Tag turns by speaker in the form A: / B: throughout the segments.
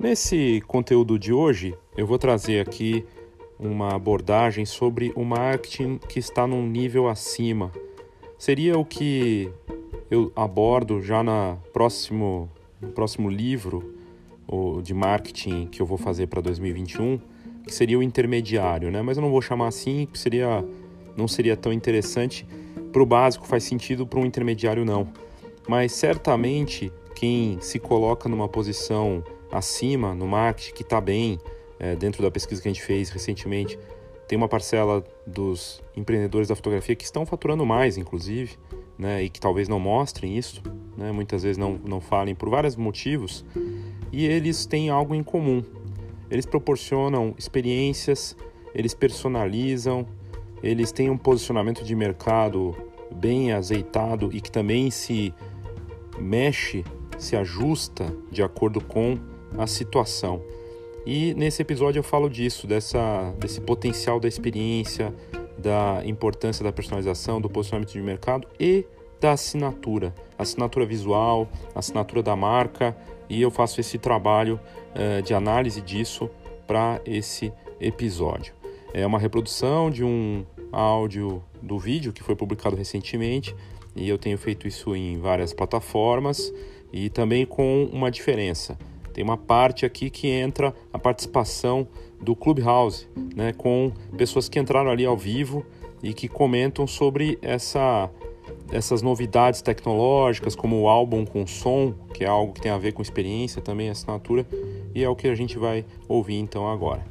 A: Nesse conteúdo de hoje, eu vou trazer aqui uma abordagem sobre o marketing que está num nível acima. Seria o que eu abordo já na próximo, no próximo livro de marketing que eu vou fazer para 2021, que seria o intermediário, né? Mas eu não vou chamar assim, seria, não seria tão interessante. Para o básico faz sentido, para um intermediário não. Mas certamente quem se coloca numa posição acima no marketing, que está bem, é, dentro da pesquisa que a gente fez recentemente, tem uma parcela dos empreendedores da fotografia que estão faturando mais, inclusive, né, e que talvez não mostrem isso, né, muitas vezes não, não falem por vários motivos, e eles têm algo em comum. Eles proporcionam experiências, eles personalizam, eles têm um posicionamento de mercado bem azeitado e que também se mexe, se ajusta de acordo com a situação. E nesse episódio eu falo disso, dessa, desse potencial da experiência, da importância da personalização, do posicionamento de mercado e da assinatura, assinatura visual, assinatura da marca, e eu faço esse trabalho uh, de análise disso para esse episódio. É uma reprodução de um áudio do vídeo que foi publicado recentemente e eu tenho feito isso em várias plataformas e também com uma diferença. Tem uma parte aqui que entra a participação do Clubhouse, né, com pessoas que entraram ali ao vivo e que comentam sobre essa, essas novidades tecnológicas, como o álbum com som, que é algo que tem a ver com experiência também, assinatura, e é o que a gente vai ouvir então agora.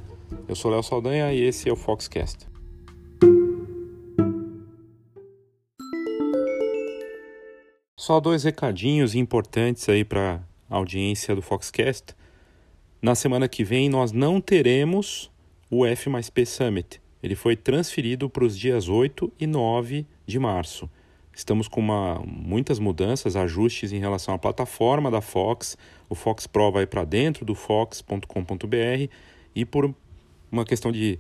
A: Eu sou Léo Saldanha e esse é o Foxcast. Só dois recadinhos importantes aí para audiência do Foxcast. Na semana que vem nós não teremos o F mais P Summit. Ele foi transferido para os dias 8 e 9 de março. Estamos com uma, muitas mudanças, ajustes em relação à plataforma da Fox. O Fox Pro vai para dentro do fox.com.br e por uma questão de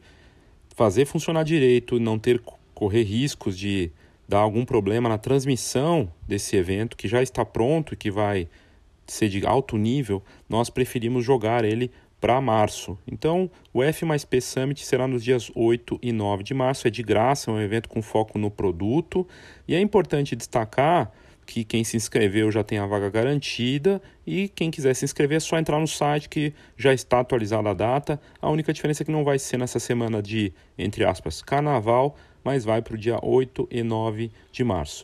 A: fazer funcionar direito, não ter correr riscos de dar algum problema na transmissão desse evento que já está pronto e que vai ser de alto nível, nós preferimos jogar ele para março. Então, o F mais P Summit será nos dias 8 e 9 de março, é de graça, é um evento com foco no produto, e é importante destacar que quem se inscreveu já tem a vaga garantida e quem quiser se inscrever é só entrar no site que já está atualizada a data. A única diferença é que não vai ser nessa semana de, entre aspas, carnaval, mas vai para o dia 8 e 9 de março.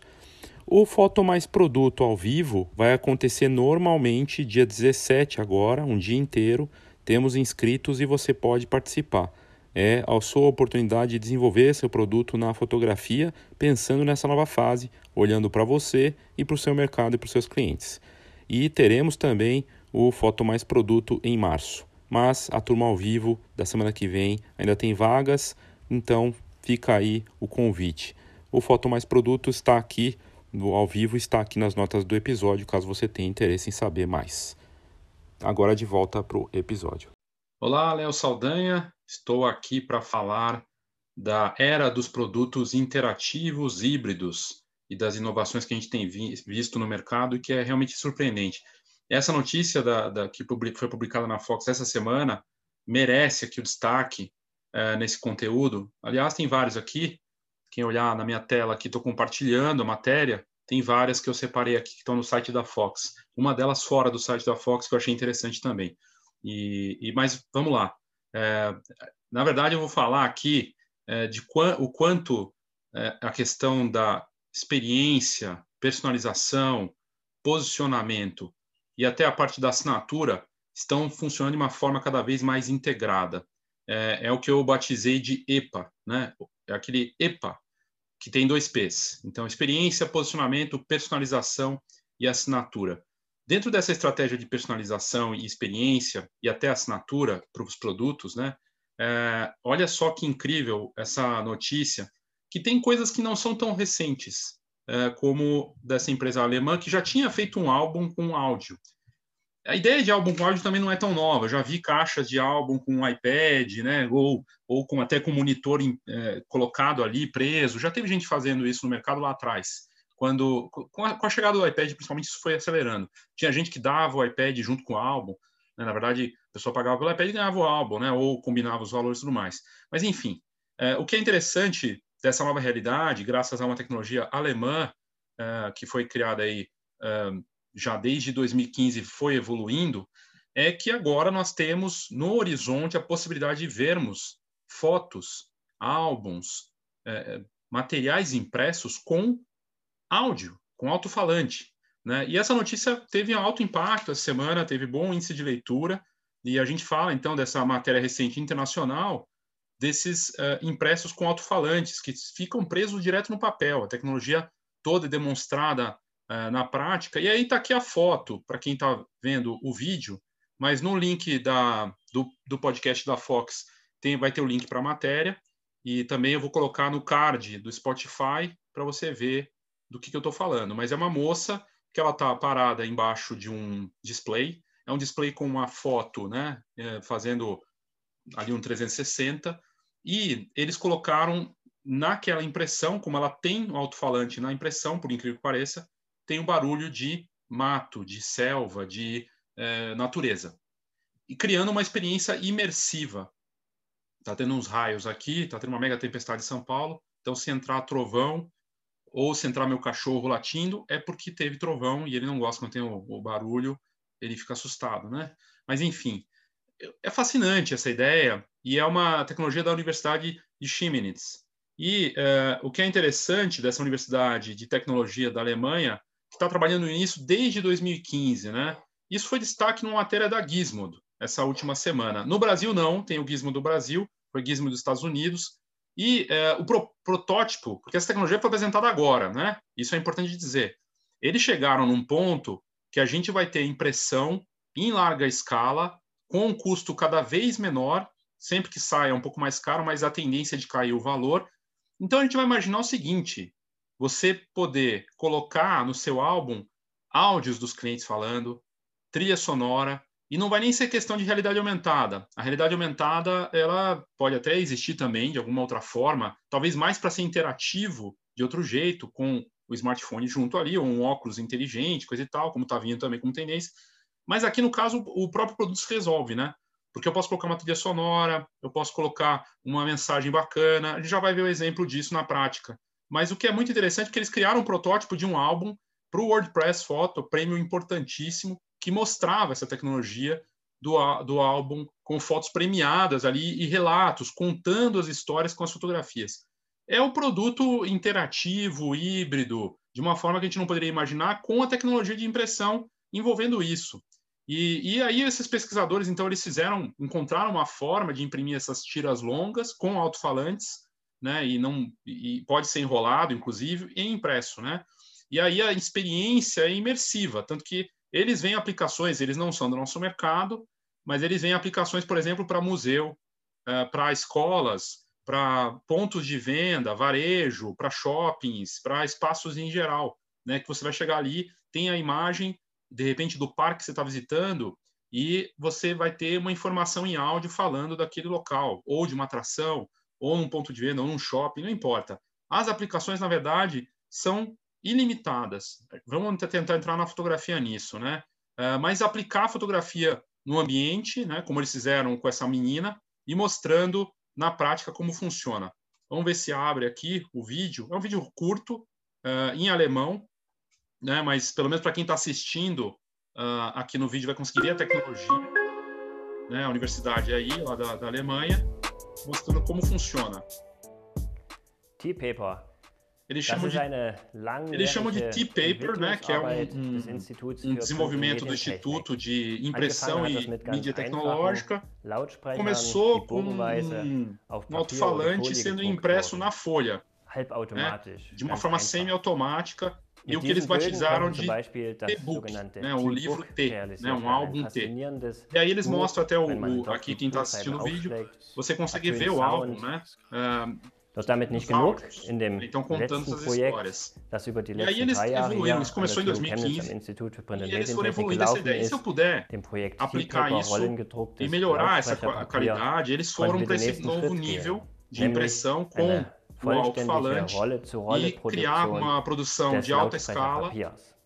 A: O Foto Mais Produto ao vivo vai acontecer normalmente dia 17 agora, um dia inteiro. Temos inscritos e você pode participar. É a sua oportunidade de desenvolver seu produto na fotografia, pensando nessa nova fase, olhando para você e para o seu mercado e para os seus clientes. E teremos também o Foto Mais Produto em março. Mas a turma ao vivo da semana que vem ainda tem vagas, então fica aí o convite. O Foto Mais Produto está aqui no ao vivo, está aqui nas notas do episódio, caso você tenha interesse em saber mais. Agora de volta para o episódio.
B: Olá, Léo Saldanha. Estou aqui para falar da era dos produtos interativos híbridos e das inovações que a gente tem visto no mercado e que é realmente surpreendente. Essa notícia da, da que foi publicada na Fox essa semana merece aqui o destaque é, nesse conteúdo. Aliás, tem vários aqui. Quem olhar na minha tela aqui, estou compartilhando a matéria. Tem várias que eu separei aqui que estão no site da Fox. Uma delas fora do site da Fox que eu achei interessante também. E, e mas vamos lá. É, na verdade, eu vou falar aqui é, de o quanto é, a questão da experiência, personalização, posicionamento e até a parte da assinatura estão funcionando de uma forma cada vez mais integrada é, é, o que eu batizei de EPA, né? É aquele EPA que tem dois P's. Então, experiência, posicionamento, personalização e assinatura. Dentro dessa estratégia de personalização e experiência e até assinatura para os produtos, né? É, olha só que incrível essa notícia, que tem coisas que não são tão recentes, é, como dessa empresa alemã que já tinha feito um álbum com áudio. A ideia de álbum com áudio também não é tão nova. Já vi caixas de álbum com iPad, né? Ou, ou com, até com monitor é, colocado ali, preso. Já teve gente fazendo isso no mercado lá atrás. Quando, com a, com a, chegada do iPad, principalmente, isso foi acelerando. Tinha gente que dava o iPad junto com o álbum.
A: Né? Na verdade, a pessoa pagava pelo iPad e ganhava o álbum, né? ou combinava os valores e tudo mais. Mas, enfim, é, o que é interessante dessa nova realidade, graças a uma tecnologia alemã é, que foi criada aí é, já desde 2015, foi evoluindo, é que agora nós temos no horizonte a possibilidade de vermos fotos, álbuns, é, materiais impressos com áudio, com alto-falante. Né? E essa notícia teve alto impacto essa semana, teve bom índice de leitura, e a gente fala então dessa matéria recente internacional, desses uh, impressos com alto-falantes, que ficam presos direto no papel. A tecnologia toda é demonstrada uh, na prática. E aí está aqui a foto, para quem está vendo o vídeo, mas no link da, do, do podcast da Fox tem, vai ter o link para a matéria. E também eu vou colocar no card do Spotify para você ver do que, que eu estou falando. Mas é uma moça que ela está parada embaixo de um display. É um display com uma foto, né, é, fazendo ali um 360. E eles colocaram naquela impressão, como ela tem um alto-falante na impressão, por incrível que pareça, tem um barulho de mato, de selva, de é, natureza. E criando uma experiência imersiva. Tá tendo uns raios aqui, tá tendo uma mega tempestade em São Paulo. Então, se entrar trovão ou se entrar meu cachorro latindo, é porque teve trovão e ele não gosta quando tem o, o barulho, ele fica assustado, né? Mas, enfim, é fascinante essa ideia e é uma tecnologia da Universidade de Chemnitz. E uh, o que é interessante dessa Universidade de Tecnologia da Alemanha, está trabalhando nisso desde 2015, né? Isso foi destaque numa matéria da Gizmodo, essa última semana. No Brasil, não, tem o Gizmo do Brasil, foi o Gizmo dos Estados Unidos, e é, o pro, protótipo, porque essa tecnologia foi apresentada agora, né? Isso é importante dizer. Eles chegaram num ponto que a gente vai ter impressão em larga escala, com um custo cada vez menor, sempre que saia é um pouco mais caro, mas a tendência é de cair o valor. Então a gente vai imaginar o seguinte: você poder colocar no seu álbum áudios dos clientes falando, trilha sonora, e não vai nem ser questão de realidade aumentada. A realidade aumentada, ela pode até existir também de alguma outra forma, talvez mais para ser interativo de outro jeito, com o smartphone junto ali, ou um óculos inteligente, coisa e tal, como está vindo também como tendência. Mas aqui, no caso, o próprio produto se resolve, né? Porque eu posso colocar uma trilha sonora, eu posso colocar uma mensagem bacana, a gente já vai ver o exemplo disso na prática. Mas o que é muito interessante é que eles criaram um protótipo de um álbum para o WordPress Photo, prêmio importantíssimo, que mostrava essa tecnologia do, do álbum com fotos premiadas ali e relatos, contando as histórias com as fotografias. É um produto interativo, híbrido, de uma forma que a gente não poderia imaginar, com a tecnologia de impressão envolvendo isso. E, e aí esses pesquisadores, então, eles fizeram, encontraram uma forma de imprimir essas tiras longas com alto-falantes, né, e não e pode ser enrolado, inclusive, e impresso, né? E aí a experiência é imersiva, tanto que eles veem aplicações, eles não são do nosso mercado, mas eles veem aplicações, por exemplo, para museu, eh, para escolas, para pontos de venda, varejo, para shoppings, para espaços em geral, né? Que você vai chegar ali, tem a imagem, de repente, do parque que você está visitando e você vai ter uma informação em áudio falando daquele local, ou de uma atração, ou um ponto de venda, ou um shopping, não importa. As aplicações, na verdade, são ilimitadas. Vamos tentar entrar na fotografia nisso, né? Uh, mas aplicar a fotografia no ambiente, né, como eles fizeram com essa menina, e mostrando na prática como funciona. Vamos ver se abre aqui o vídeo. É um vídeo curto, uh, em alemão, né, mas pelo menos para quem está assistindo uh, aqui no vídeo vai conseguir ver a tecnologia. Né, a universidade aí, lá da, da Alemanha, mostrando como funciona.
C: T-Paper
A: eles chamam, de, eles chamam de T-Paper, né, que é um, um, um desenvolvimento do Instituto de Impressão e Mídia Tecnológica. Começou com um, um alto-falante sendo impresso na folha, né, de uma forma semi-automática, e o que eles batizaram de T-Book, né, o livro T, né, um álbum T. E aí eles mostram até o, o aqui quem está assistindo o vídeo, você consegue ver o álbum, né? Uh,
C: Doch damit nicht genug. In dem letzten Projekt, das über die letzten drei Jahre hier an der TU Chemnitz am Institut für Print Medientechnik gelaufen ist, dem Projekt Paper Rollen gedrucktes
A: qualidade, eles foram para esse novo nível de impressão com o alto-falante e criar uma produção de alta escala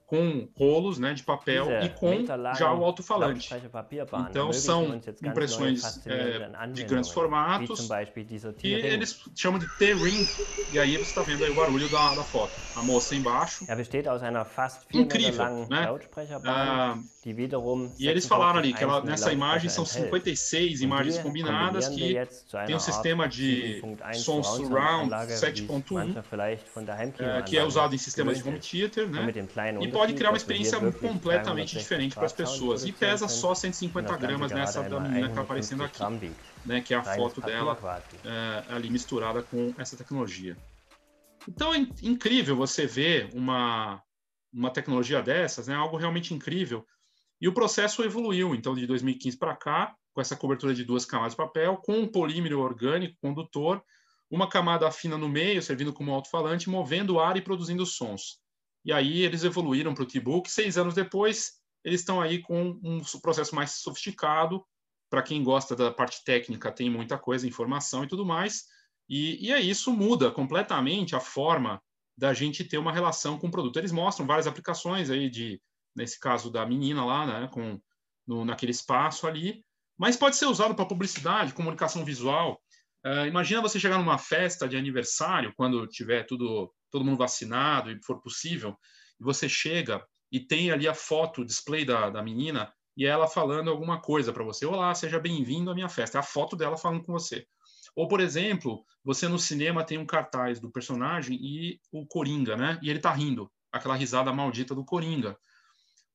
A: com rolos né, de papel e com já o alto-falante. Então, são impressões é, de grandes formatos e eles chamam de T-Ring, e aí você está vendo o barulho da, da foto. A moça embaixo. Incrível, né? Ah, e eles falaram ali que ela, nessa imagem são 56 imagens combinadas que tem um sistema de som surround 7.1 é, que é usado em sistemas de home theater, né? Pode criar uma experiência completamente diferente para as pessoas. E pesa só 150 gramas nessa da menina que está aparecendo aqui, né? Que é a foto dela é, ali misturada com essa tecnologia. Então é incrível você ver uma, uma tecnologia dessas, né? Algo realmente incrível. E o processo evoluiu, então, de 2015 para cá, com essa cobertura de duas camadas de papel, com um polímero orgânico condutor, uma camada fina no meio, servindo como alto-falante, movendo o ar e produzindo sons. E aí eles evoluíram para o T-Book. Seis anos depois, eles estão aí com um processo mais sofisticado. Para quem gosta da parte técnica, tem muita coisa, informação e tudo mais. E, e é isso muda completamente a forma da gente ter uma relação com o produto. Eles mostram várias aplicações aí de, nesse caso da menina lá, né, com no, naquele espaço ali, mas pode ser usado para publicidade, comunicação visual. Uh, imagina você chegar numa festa de aniversário, quando tiver tudo, todo mundo vacinado e for possível, e você chega e tem ali a foto, o display da, da menina, e ela falando alguma coisa para você. Olá, seja bem-vindo à minha festa. É a foto dela falando com você. Ou, por exemplo, você no cinema tem um cartaz do personagem e o Coringa, né? E ele tá rindo, aquela risada maldita do Coringa.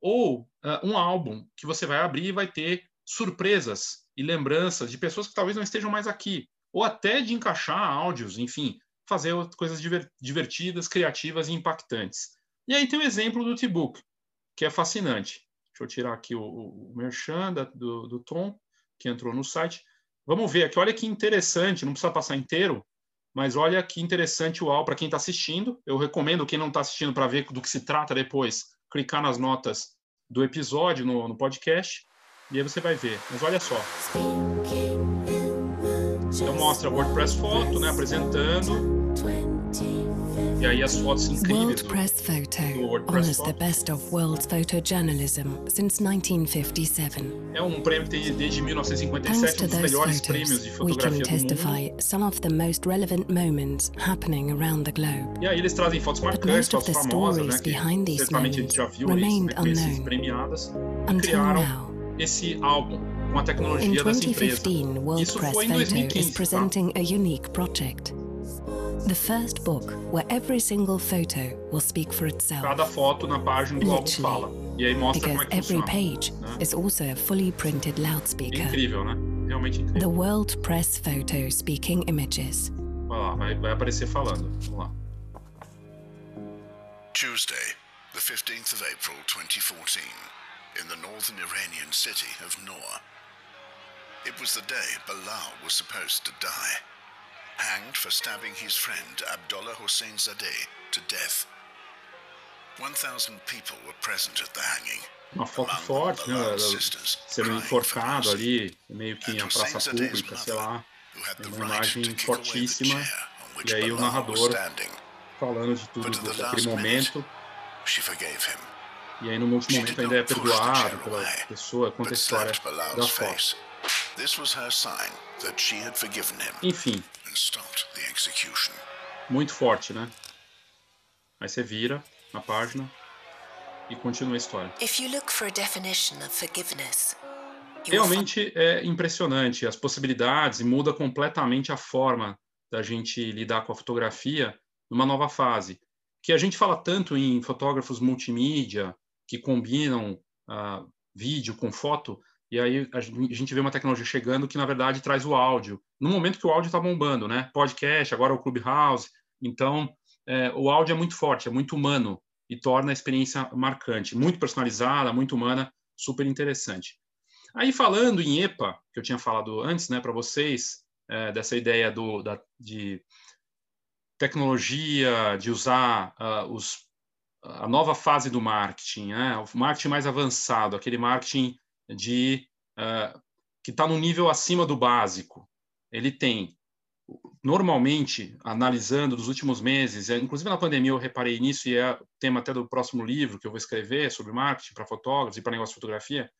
A: Ou uh, um álbum que você vai abrir e vai ter surpresas e lembranças de pessoas que talvez não estejam mais aqui ou até de encaixar áudios, enfim, fazer coisas divertidas, criativas e impactantes. E aí tem o exemplo do T-Book, que é fascinante. Deixa eu tirar aqui o, o merchan da, do, do Tom, que entrou no site. Vamos ver aqui, olha que interessante, não precisa passar inteiro, mas olha que interessante o AL para quem está assistindo. Eu recomendo quem não está assistindo para ver do que se trata depois, clicar nas notas do episódio no, no podcast, e aí você vai ver. Mas olha só. Então mostra a WordPress foto, né, apresentando. Aí as fotos
D: Press Photo honors the best of world's photojournalism since 1957.
A: É um prêmio que tem desde 1957, um dos melhores prêmios de fotografia we can testify
D: some of the most relevant moments happening around the globe.
A: E aí eles trazem fotos marcantes, fotos famosas, né, que certamente a gente já viu aí, premiadas, e criaram esse álbum com a tecnologia in dessa empresa. Isso foi em 2015.
D: Tá? A unique project. The first book where every single photo will speak for itself.
A: Cada foto na página do álbum fala. E aí mostra como é que
D: every page né? is also a fully printed loudspeaker.
A: É incrível, né? Realmente incrível.
D: The World Press Photo Speaking Images.
A: Vai lá, vai, vai aparecer falando. Vamos lá.
E: Tuesday, the 15th of April 2014, in the northern Iranian city of Noor. It was the day Bilal was supposed to die, hanged for stabbing his friend Abdullah Zadeh to death. 1,000 people were present at the hanging.
A: Uma foto forte, né? Sendo enforcado ali, meio que em praça pública, sei lá. Uma imagem fortíssima. E aí o narrador falando de tudo daquele momento. E aí no último momento ainda é perdoado pela pessoa, conta a história da foto. Enfim. Muito forte, né? Aí você vira na página e continua a história. Realmente é impressionante as possibilidades e muda completamente a forma da gente lidar com a fotografia numa nova fase. Que a gente fala tanto em fotógrafos multimídia que combinam uh, vídeo com foto, e aí a gente vê uma tecnologia chegando que, na verdade, traz o áudio. No momento que o áudio está bombando, né? Podcast, agora o Clubhouse. Então, é, o áudio é muito forte, é muito humano e torna a experiência marcante, muito personalizada, muito humana, super interessante. Aí, falando em EPA, que eu tinha falado antes, né, para vocês, é, dessa ideia do, da, de tecnologia, de usar uh, os, a nova fase do marketing, né, o marketing mais avançado, aquele marketing de uh, que está no nível acima do básico. Ele tem normalmente, analisando dos últimos meses, é, inclusive na pandemia eu reparei nisso, e é tema até do próximo livro que eu vou escrever sobre marketing para fotógrafos e para negócio de fotografia,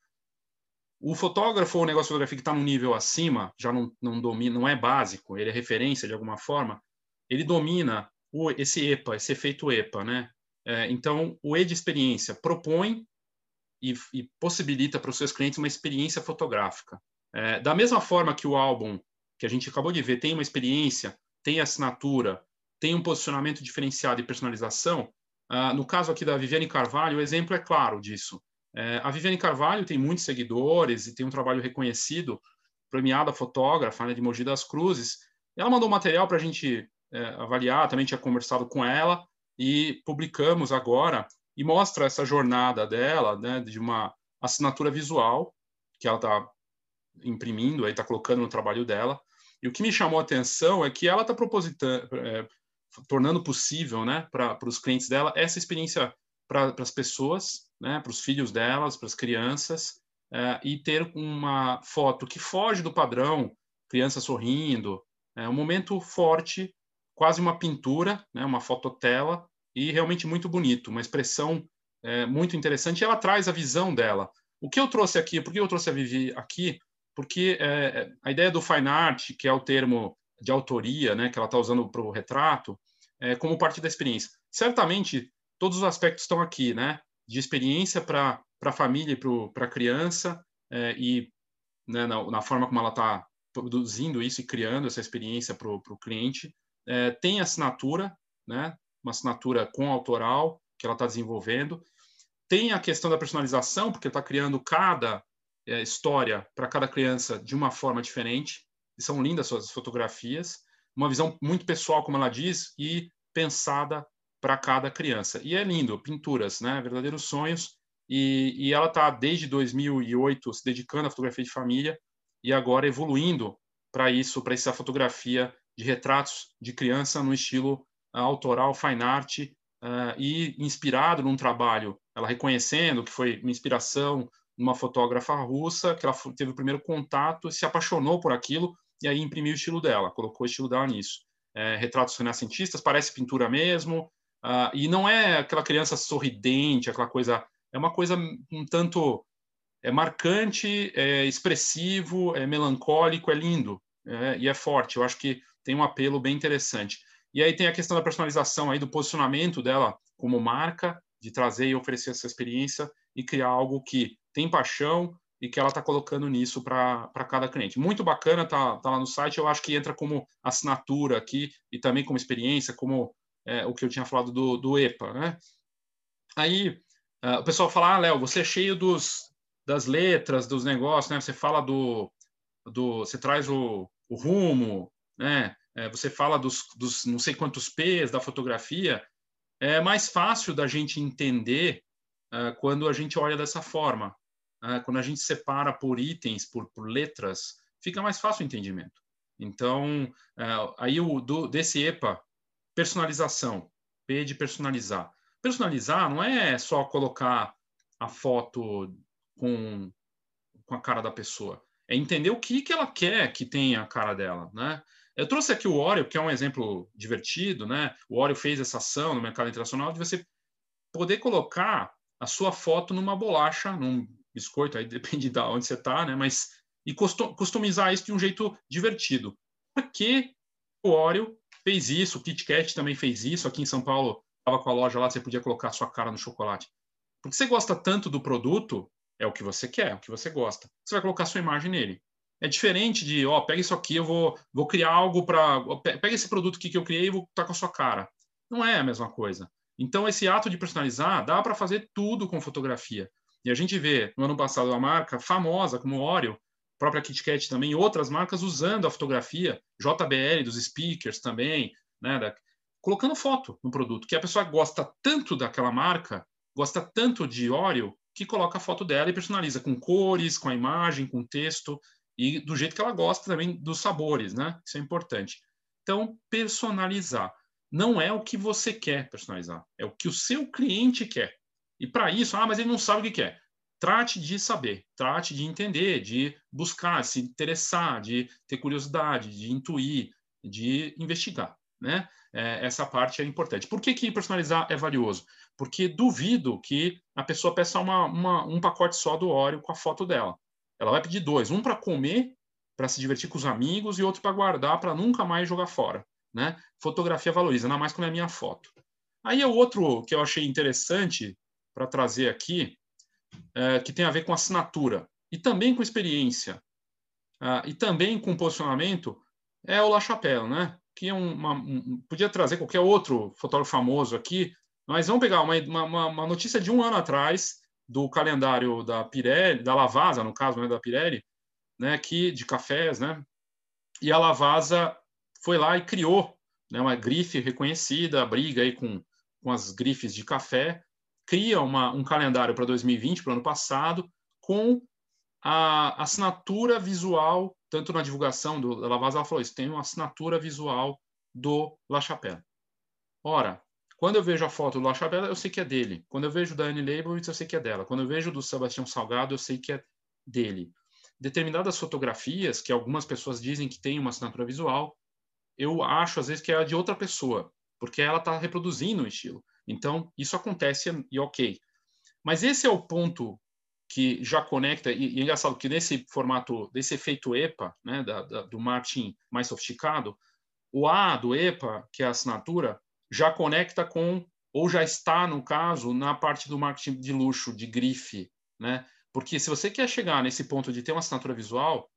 A: o fotógrafo ou negócio de fotografia que está num nível acima, já não, não domina, não é básico, ele é referência de alguma forma, ele domina o, esse EPA, esse efeito EPA, né? É, então, o E de experiência propõe e, e possibilita para os seus clientes uma experiência fotográfica. É, da mesma forma que o álbum que a gente acabou de ver tem uma experiência, tem assinatura, tem um posicionamento diferenciado e personalização, uh, no caso aqui da Viviane Carvalho, o exemplo é claro disso. É, a Viviane Carvalho tem muitos seguidores e tem um trabalho reconhecido, premiada fotógrafa né, de Mogi das Cruzes. Ela mandou material para a gente é, avaliar, também tinha conversado com ela e publicamos agora e mostra essa jornada dela, né, de uma assinatura visual que ela está imprimindo, aí está colocando no trabalho dela. E o que me chamou a atenção é que ela está propositando, é, tornando possível, né, para os clientes dela essa experiência para as pessoas, né, para os filhos delas, para as crianças, é, e ter uma foto que foge do padrão, criança sorrindo, é um momento forte, quase uma pintura, né, uma fototela, e realmente muito bonito, uma expressão é, muito interessante. E ela traz a visão dela. O que eu trouxe aqui, por que eu trouxe a Vivi aqui? Porque é, a ideia do fine art, que é o termo de autoria, né, que ela está usando para o retrato, é, como parte da experiência. Certamente todos os aspectos estão aqui, né? De experiência para a família e para a criança é, e né, na, na, forma como ela está produzindo isso e criando essa experiência para o cliente. É, tem assinatura, né? Uma assinatura com autoral que ela está desenvolvendo. Tem a questão da personalização, porque está criando cada é, história para cada criança de uma forma diferente. E são lindas suas fotografias. Uma visão muito pessoal, como ela diz, e pensada para cada criança. E é lindo, pinturas, né? Verdadeiros sonhos. E, e ela está desde 2008 se dedicando à fotografia de família e agora evoluindo para isso, para essa fotografia de retratos de criança no estilo autoral, fine art, uh, e inspirado num trabalho, ela reconhecendo que foi uma inspiração numa fotógrafa russa, que ela teve o primeiro contato, se apaixonou por aquilo e aí imprimiu o estilo dela, colocou o estilo dela nisso. É, retratos renascentistas, parece pintura mesmo, Uh, e não é aquela criança sorridente, aquela coisa. É uma coisa um tanto é marcante, é expressivo, é melancólico, é lindo é, e é forte. Eu acho que tem um apelo bem interessante. E aí tem a questão da personalização aí do posicionamento dela como marca, de trazer e oferecer essa experiência e criar algo que tem paixão e que ela está colocando nisso para cada cliente. Muito bacana, tá, tá lá no site. Eu acho que entra como assinatura aqui e também como experiência, como é, o que eu tinha falado do, do EPA, né? Aí uh, o pessoal fala, ah, Léo, você é cheio dos, das letras, dos negócios, né? Você fala do, do você traz o, o rumo, né? É, você fala dos, dos não sei quantos P's da fotografia. É mais fácil da gente entender uh, quando a gente olha dessa forma. Uh, quando a gente separa por itens, por, por letras, fica mais fácil o entendimento. Então, uh, aí o do, desse EPA Personalização. P de personalizar. Personalizar não é só colocar a foto com, com a cara da pessoa. É entender o que, que ela quer que tenha a cara dela, né? Eu trouxe aqui o Oreo, que é um exemplo divertido, né? O Oreo fez essa ação no mercado internacional de você poder colocar a sua foto numa bolacha, num biscoito, aí depende de onde você está, né? Mas e customizar isso de um jeito divertido. Por que o Oreo fez isso, o Kit Kat também fez isso. Aqui em São Paulo, estava com a loja lá, você podia colocar a sua cara no chocolate. Porque você gosta tanto do produto, é o que você quer, é o que você gosta. Você vai colocar a sua imagem nele. É diferente de, ó, pega isso aqui, eu vou, vou criar algo para. Pega esse produto aqui que eu criei e vou estar com a sua cara. Não é a mesma coisa. Então, esse ato de personalizar dá para fazer tudo com fotografia. E a gente vê, no ano passado, uma marca famosa como Oreo própria KitKat também, outras marcas usando a fotografia, JBL dos speakers também, né, da, colocando foto no produto, que a pessoa gosta tanto daquela marca, gosta tanto de Oreo, que coloca a foto dela e personaliza com cores, com a imagem, com texto e do jeito que ela gosta também dos sabores, né? Isso é importante. Então, personalizar não é o que você quer personalizar, é o que o seu cliente quer. E para isso, ah, mas ele não sabe o que quer trate de saber, trate de entender, de buscar, se interessar, de ter curiosidade, de intuir de investigar, né? É, essa parte é importante. Por que, que personalizar é valioso? Porque duvido que a pessoa peça uma, uma, um pacote só do óleo com a foto dela. Ela vai pedir dois, um para comer, para se divertir com os amigos, e outro para guardar, para nunca mais jogar fora. Né? Fotografia valoriza, ainda mais quando é minha foto. Aí é outro que eu achei interessante para trazer aqui, é, que tem a ver com assinatura e também com experiência uh, e também com posicionamento, é o La Chapelle, né? Que é uma, um, podia trazer qualquer outro fotógrafo famoso aqui, mas vamos pegar uma, uma, uma notícia de um ano atrás do calendário da Pirelli, da Lavasa, no caso, né, da Pirelli, né, que de cafés, né? E a Lavasa foi lá e criou né, uma grife reconhecida, briga aí com, com as grifes de café, cria uma, um calendário para 2020, para o ano passado, com a assinatura visual, tanto na divulgação do La Lavasa, ela falou isso, tem uma assinatura visual do La Chapelle. Ora, quando eu vejo a foto do La Chapelle, eu sei que é dele. Quando eu vejo da Anne Leibovitz, eu sei que é dela. Quando eu vejo do Sebastião Salgado, eu sei que é dele. Determinadas fotografias, que algumas pessoas dizem que tem uma assinatura visual, eu acho às vezes que é de outra pessoa, porque ela está reproduzindo o estilo. Então, isso acontece e ok. Mas esse é o ponto que já conecta, e, e é engraçado que nesse formato, desse efeito EPA, né, da, da, do marketing mais sofisticado, o A do EPA, que é a assinatura, já conecta com, ou já está, no caso, na parte do marketing de luxo, de grife, né? Porque se você quer chegar nesse ponto de ter uma assinatura visual,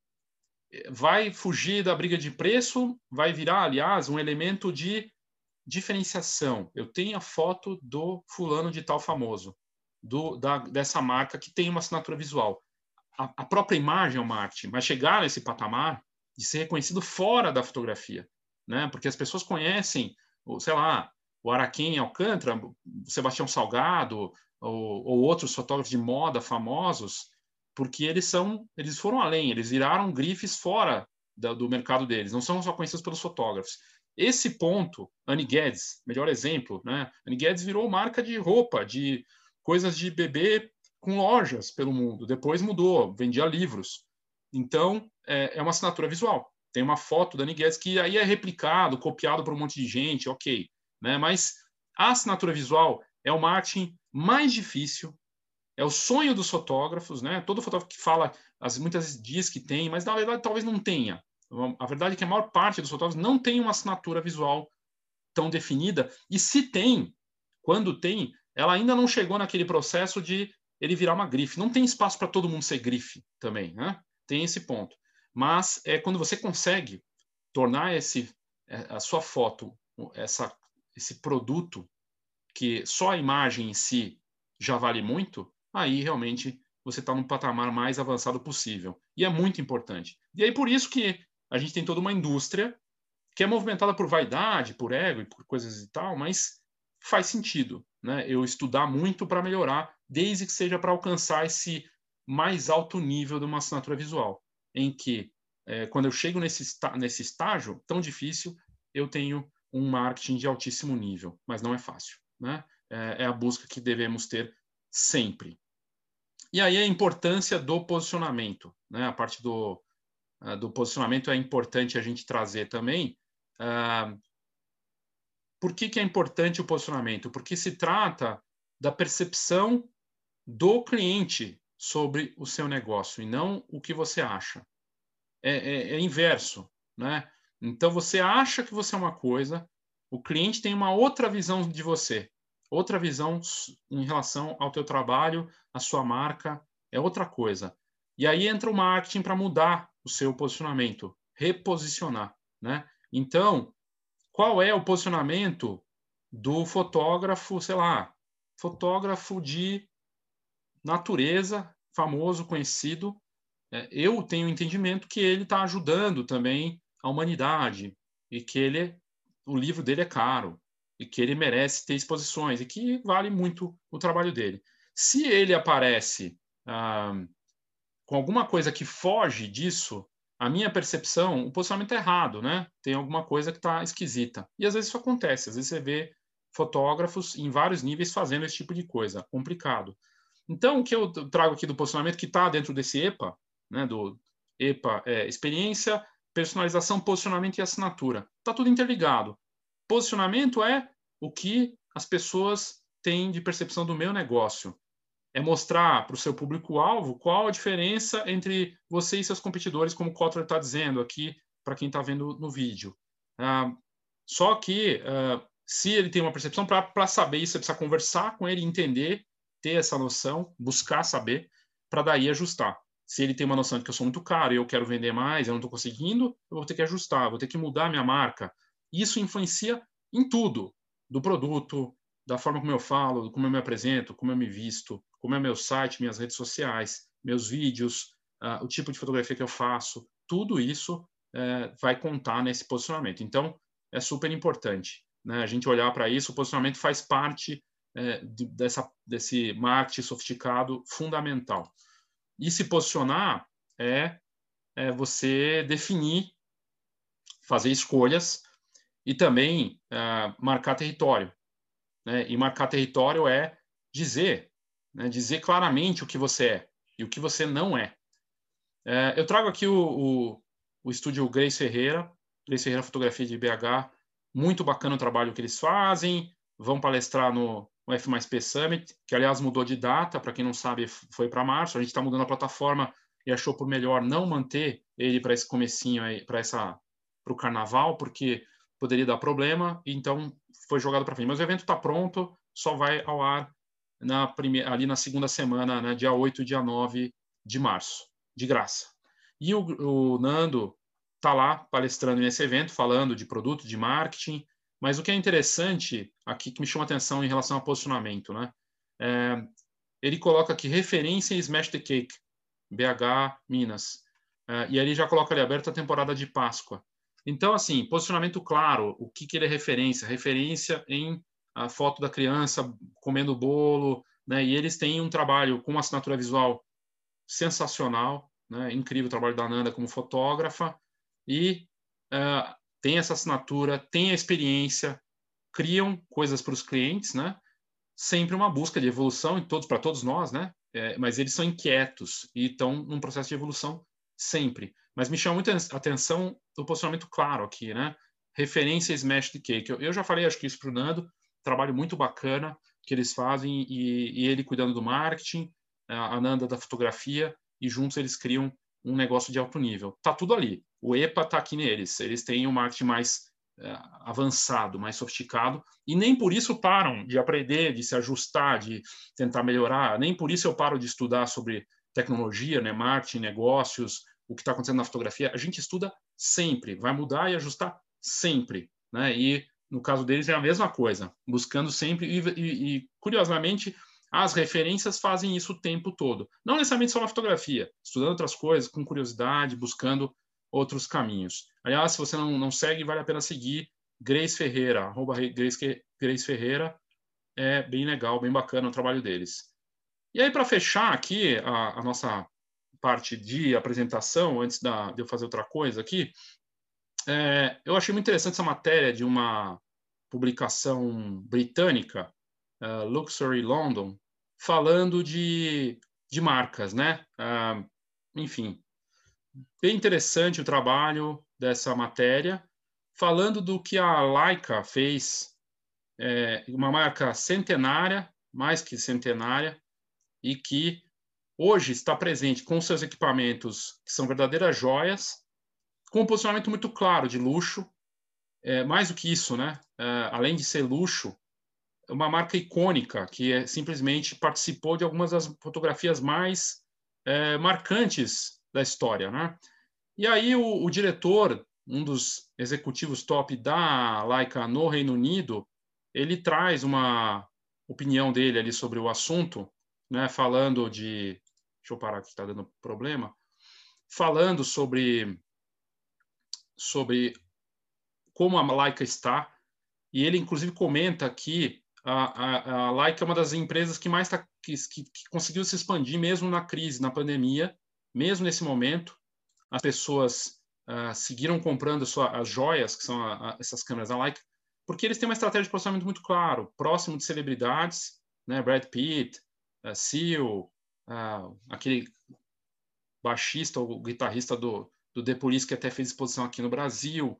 A: vai fugir da briga de preço, vai virar, aliás, um elemento de diferenciação. Eu tenho a foto do fulano de tal famoso, do, da, dessa marca que tem uma assinatura visual. A, a própria imagem é uma arte, mas chegar nesse patamar de ser reconhecido fora da fotografia, né? Porque as pessoas conhecem, sei lá, o Araquém Alcântara, o Sebastião Salgado ou, ou outros fotógrafos de moda famosos, porque eles são, eles foram além, eles viraram grifes fora da, do mercado deles, não são só conhecidos pelos fotógrafos. Esse ponto, Annie Guedes, melhor exemplo, né? Annie Guedes virou marca de roupa, de coisas de bebê com lojas pelo mundo. Depois mudou, vendia livros. Então, é, é uma assinatura visual. Tem uma foto da Guedes que aí é replicado, copiado por um monte de gente, ok. Né? Mas a assinatura visual é o marketing mais difícil, é o sonho dos fotógrafos, né? Todo fotógrafo que fala, as, muitas diz que tem, mas na verdade talvez não tenha. A verdade é que a maior parte dos fotógrafos não tem uma assinatura visual tão definida, e se tem, quando tem, ela ainda não chegou naquele processo de ele virar uma grife. Não tem espaço para todo mundo ser grife também, né? Tem esse ponto. Mas é quando você consegue tornar esse é, a sua foto, essa esse produto que só a imagem em si já vale muito, aí realmente você está no patamar mais avançado possível. E é muito importante. E aí por isso que a gente tem toda uma indústria que é movimentada por vaidade, por ego e por coisas e tal, mas faz sentido, né? Eu estudar muito para melhorar, desde que seja para alcançar esse mais alto nível de uma assinatura visual, em que é, quando eu chego nesse, nesse estágio tão difícil, eu tenho um marketing de altíssimo nível, mas não é fácil, né? É, é a busca que devemos ter sempre. E aí a importância do posicionamento, né? A parte do uh, do posicionamento é importante a gente trazer também. Uh, por que, que é importante o posicionamento? Porque se trata da percepção do cliente sobre o seu negócio e não o que você acha. É, é, é, inverso, né? Então você acha que você é uma coisa, o cliente tem uma outra visão de você, outra visão em relação ao teu trabalho, à sua marca, é outra coisa. E aí entra o marketing para mudar o seu posicionamento, reposicionar, né? Então, qual é o posicionamento do fotógrafo, sei lá, fotógrafo de natureza, famoso, conhecido? É, eu tenho entendimento que ele está ajudando também a humanidade e que ele, o livro dele é caro e que ele merece ter exposições e que vale muito o trabalho dele. Se ele aparece ah, com alguma coisa que foge disso, a minha percepção, o posicionamento é errado, né? Tem alguma coisa que está esquisita. E às vezes isso acontece, às vezes você vê fotógrafos em vários níveis fazendo esse tipo de coisa, complicado. Então, o que eu trago aqui do posicionamento que está dentro desse EPA, né, do EPA é experiência, personalização, posicionamento e assinatura. Está tudo interligado. Posicionamento é o que as pessoas têm de percepção do meu negócio. É mostrar para o seu público-alvo qual a diferença entre você e seus competidores, como o Kotler está dizendo aqui para quem está vendo no vídeo. Ah, só que ah, se ele tem uma percepção, para saber isso, você precisa conversar com ele, entender, ter essa noção, buscar saber, para daí ajustar. Se ele tem uma noção de que eu sou muito caro e eu quero vender mais, eu não estou conseguindo, eu vou ter que ajustar, vou ter que mudar minha marca. Isso influencia em tudo, do produto, da forma como eu falo, como eu me apresento, como eu me visto, como é meu site, minhas redes sociais, meus vídeos, uh, o tipo de fotografia que eu faço, tudo isso uh, vai contar nesse posicionamento. Então, é super importante né, a gente olhar para isso. O posicionamento faz parte uh, de, dessa, desse marketing sofisticado fundamental. E se posicionar é, é você definir, fazer escolhas e também uh, marcar território. Né? E marcar território é dizer, né? dizer claramente o que você é e o que você não é. é eu trago aqui o, o, o estúdio Grace Ferreira, Grace Ferreira Fotografia de BH, muito bacana o trabalho que eles fazem, vão palestrar no, o F mais P Summit, que aliás mudou de data, para quem não sabe, foi para março. A gente está mudando a plataforma e achou por melhor não manter ele para esse comecinho aí, para essa para o carnaval, porque poderia dar problema, então foi jogado para frente. Mas o evento está pronto, só vai ao ar na primeira, ali na segunda semana, né, dia 8 e dia 9 de março, de graça. E o, o Nando está lá palestrando nesse evento, falando de produto, de marketing, mas o que é interessante aqui, que me chama atenção em relação ao posicionamento, né? É, ele coloca aqui referência em Smash the Cake, BH, Minas. É, e aí ele já coloca ali, aberta a temporada de Páscoa. Então, assim, posicionamento claro, o que, que ele é referência? Referência em a foto da criança comendo bolo, né? E eles têm um trabalho com uma assinatura visual sensacional, né? Incrível o trabalho da Nanda como fotógrafa. E uh, tem essa assinatura, tem a experiência, criam coisas para os clientes, né? Sempre uma busca de evolução todos para todos nós, né? É, mas eles são inquietos e estão num processo de evolução sempre. Mas me chama muita atenção o posicionamento claro aqui, né? Referência the Cake. Eu, eu já falei, acho que isso para o Nando, trabalho muito bacana que eles fazem e, e ele cuidando do marketing, a Nanda da fotografia e juntos eles criam um negócio de alto nível. Tá tudo ali. O EPA está aqui neles. Eles têm um marketing mais é, avançado, mais sofisticado, e nem por isso param de aprender, de se ajustar, de tentar melhorar. Nem por isso eu paro de estudar sobre tecnologia, né, marketing, negócios, o que está acontecendo na fotografia. A gente estuda sempre, vai mudar e ajustar sempre. Né? E no caso deles é a mesma coisa, buscando sempre, e, e, e curiosamente, as referências fazem isso o tempo todo. Não necessariamente só na fotografia, estudando outras coisas, com curiosidade, buscando outros caminhos. Aliás, se você não, não segue, vale a pena seguir Grace Ferreira, arroba Grace, Grace Ferreira. É bem legal, bem bacana o trabalho deles. E aí, para fechar aqui a, a, nossa parte de apresentação, antes da, de eu fazer outra coisa aqui, é, eu achei muito interessante essa matéria de uma publicação britânica, uh, Luxury London, falando de, de marcas, né? Uh, enfim, bem interessante o trabalho dessa matéria, falando do que a Leica fez, é, uma marca centenária, mais que centenária, e que hoje está presente com seus equipamentos, que são verdadeiras joias, com um posicionamento muito claro de luxo, é, mais do que isso, né? É, além de ser luxo, uma marca icônica que é, simplesmente participou de algumas das fotografias mais é, marcantes da história, né? E aí o, o, diretor, um dos executivos top da Leica no Reino Unido, ele traz uma opinião dele ali sobre o assunto, né? Falando de, deixa eu parar que está dando problema, falando sobre sobre como a Leica está e ele inclusive comenta que a, a, a Leica é uma das empresas que mais tá, que, que, que conseguiu se expandir mesmo na crise, na pandemia, mesmo nesse momento, as pessoas uh, seguiram comprando sua, as joias, que são a, a, essas câmeras da Leica, porque eles têm uma estratégia de posicionamento muito claro, próximo de celebridades, né, Brad Pitt, uh, Seal, uh, aquele baixista ou guitarrista do, do The Police, que até fez exposição aqui no Brasil.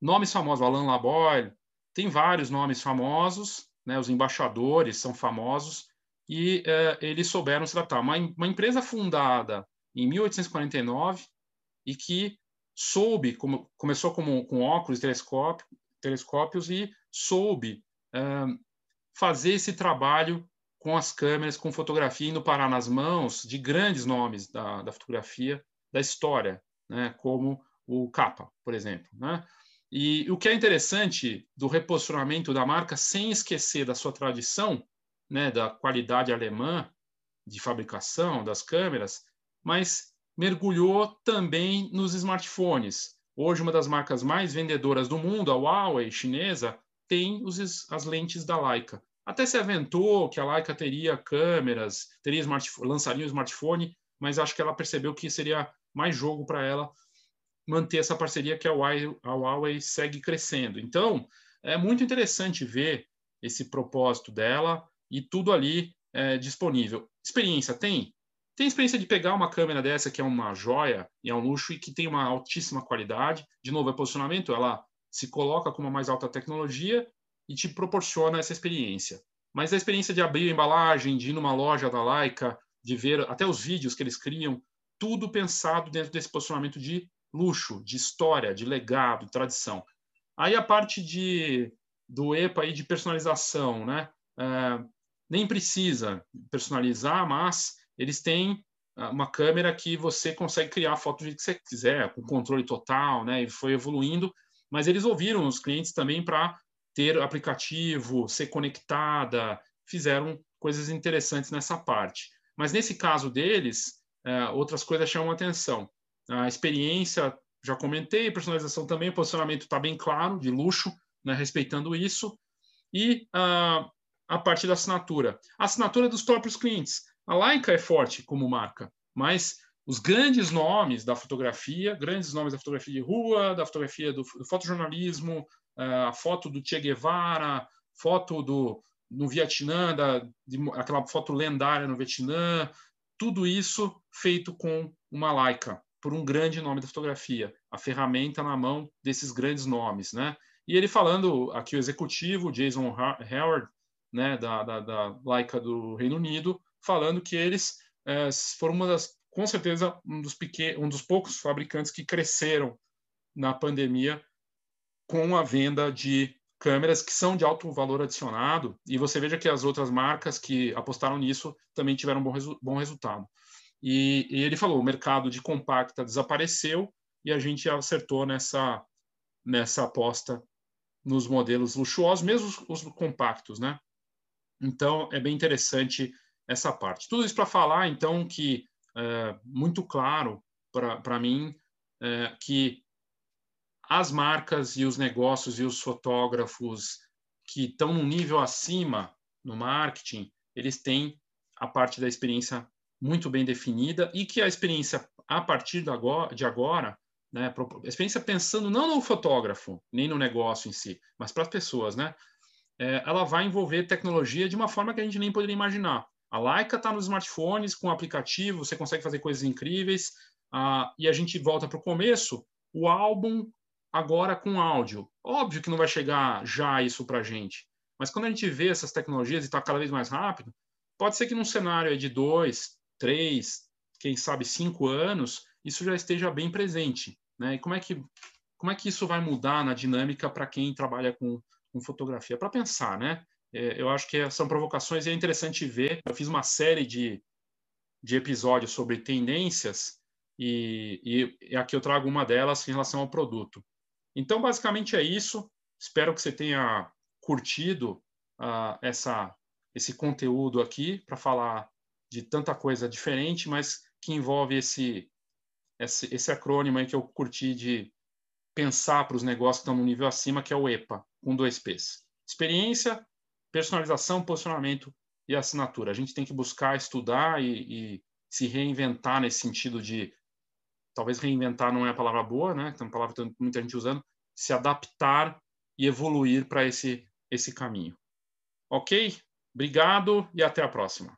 A: Nomes famosos, Alan Laboy, tem vários nomes famosos, né, os embaixadores são famosos, e uh, eles souberam se adaptar. Uma, uma empresa fundada em 1849 e que soube, como, começou como, com óculos telescópio, telescópios e soube uh, fazer esse trabalho com as câmeras, com fotografia, indo parar nas mãos de grandes nomes da, da fotografia, da história, né, como o Capa, por exemplo. Né? E o que é interessante do reposicionamento da marca, sem esquecer da sua tradição, né, da qualidade alemã de fabricação das câmeras, mas mergulhou também nos smartphones. Hoje, uma das marcas mais vendedoras do mundo, a Huawei chinesa, tem os, as lentes da Leica. Até se aventou que a Leica teria câmeras, teria lançaria um smartphone, mas acho que ela percebeu que seria mais jogo para ela manter essa parceria que a Huawei, segue crescendo. Então, é muito interessante ver esse propósito dela e tudo ali é, disponível. Experiência tem? Tem experiência de pegar uma câmera dessa que é uma joia e é um luxo e que tem uma altíssima qualidade. De novo, é posicionamento, ela se coloca com uma mais alta tecnologia e te proporciona essa experiência. Mas a experiência de abrir a embalagem, de ir numa loja da Leica, de ver até os vídeos que eles criam, tudo pensado dentro desse posicionamento de luxo, de história, de legado, de tradição. Aí a parte de do EPA aí de personalização, né? É, nem precisa personalizar, mas eles têm ah, uma câmera que você consegue criar a foto do jeito que você quiser, com controle total, né? E foi evoluindo, mas eles ouviram os clientes também para ter aplicativo, ser conectada, fizeram coisas interessantes nessa parte. Mas nesse caso deles, é, outras coisas chamam atenção. A experiência, já comentei, personalização também, o posicionamento está bem claro, de luxo, né, respeitando isso. E uh, a parte da assinatura. A assinatura dos próprios clientes. A Leica é forte como marca, mas os grandes nomes da fotografia, grandes nomes da fotografia de rua, da fotografia do, do fotojornalismo, uh, a foto do Che Guevara, foto do no Vietnã, da, de, aquela foto lendária no Vietnã, tudo isso feito com uma Leica, por um grande nome da fotografia, a ferramenta na mão desses grandes nomes, né? E ele falando aqui o executivo Jason Howard, né, da, da, da Leica do Reino Unido, falando que eles é, foram uma das, com certeza, um dos, pequenos, um dos poucos fabricantes que cresceram na pandemia com a venda de câmeras que são de alto valor adicionado. E você veja que as outras marcas que apostaram nisso também tiveram bom, resu bom resultado. E, e, ele falou: o mercado de compacta desapareceu e a gente acertou nessa, nessa aposta nos modelos luxuosos, mesmo os, os compactos, né? Então, é bem interessante essa parte. Tudo isso para falar, então, que é muito claro para mim é, que as marcas e os negócios e os fotógrafos que estão num nível acima no marketing, eles têm a parte da experiência muito bem definida e que a experiência a partir de agora, de agora né, a experiência pensando não no fotógrafo nem no negócio em si, mas para as pessoas, né, é, ela vai envolver tecnologia de uma forma que a gente nem poderia imaginar. A Leica está nos smartphones com aplicativo, você consegue fazer coisas incríveis. Ah, e a gente volta para o começo, o álbum agora com áudio. Óbvio que não vai chegar já isso para a gente, mas quando a gente vê essas tecnologias e está cada vez mais rápido, pode ser que num cenário de dois, três, quem sabe cinco anos, isso já esteja bem presente. Né? E como é que, como é que isso vai mudar na dinâmica para quem trabalha com, com fotografia? Para pensar, né? É, eu acho que são provocações e é interessante ver. Eu fiz uma série de, de episódios sobre tendências e, e, aqui eu trago uma delas em relação ao produto. Então, basicamente é isso. Espero que você tenha curtido uh, essa, esse conteúdo aqui para falar de tanta coisa diferente, mas que envolve esse, esse, esse acrônimo aí que eu curti de pensar para os negócios que estão no nível acima, que é o EPA, com dois P's. Experiência, personalização, posicionamento e assinatura. A gente tem que buscar estudar e, e se reinventar nesse sentido de talvez reinventar não é a palavra boa, né? Tem uma palavra que muita gente usando, se adaptar e evoluir para esse esse caminho. OK? Obrigado e até a próxima.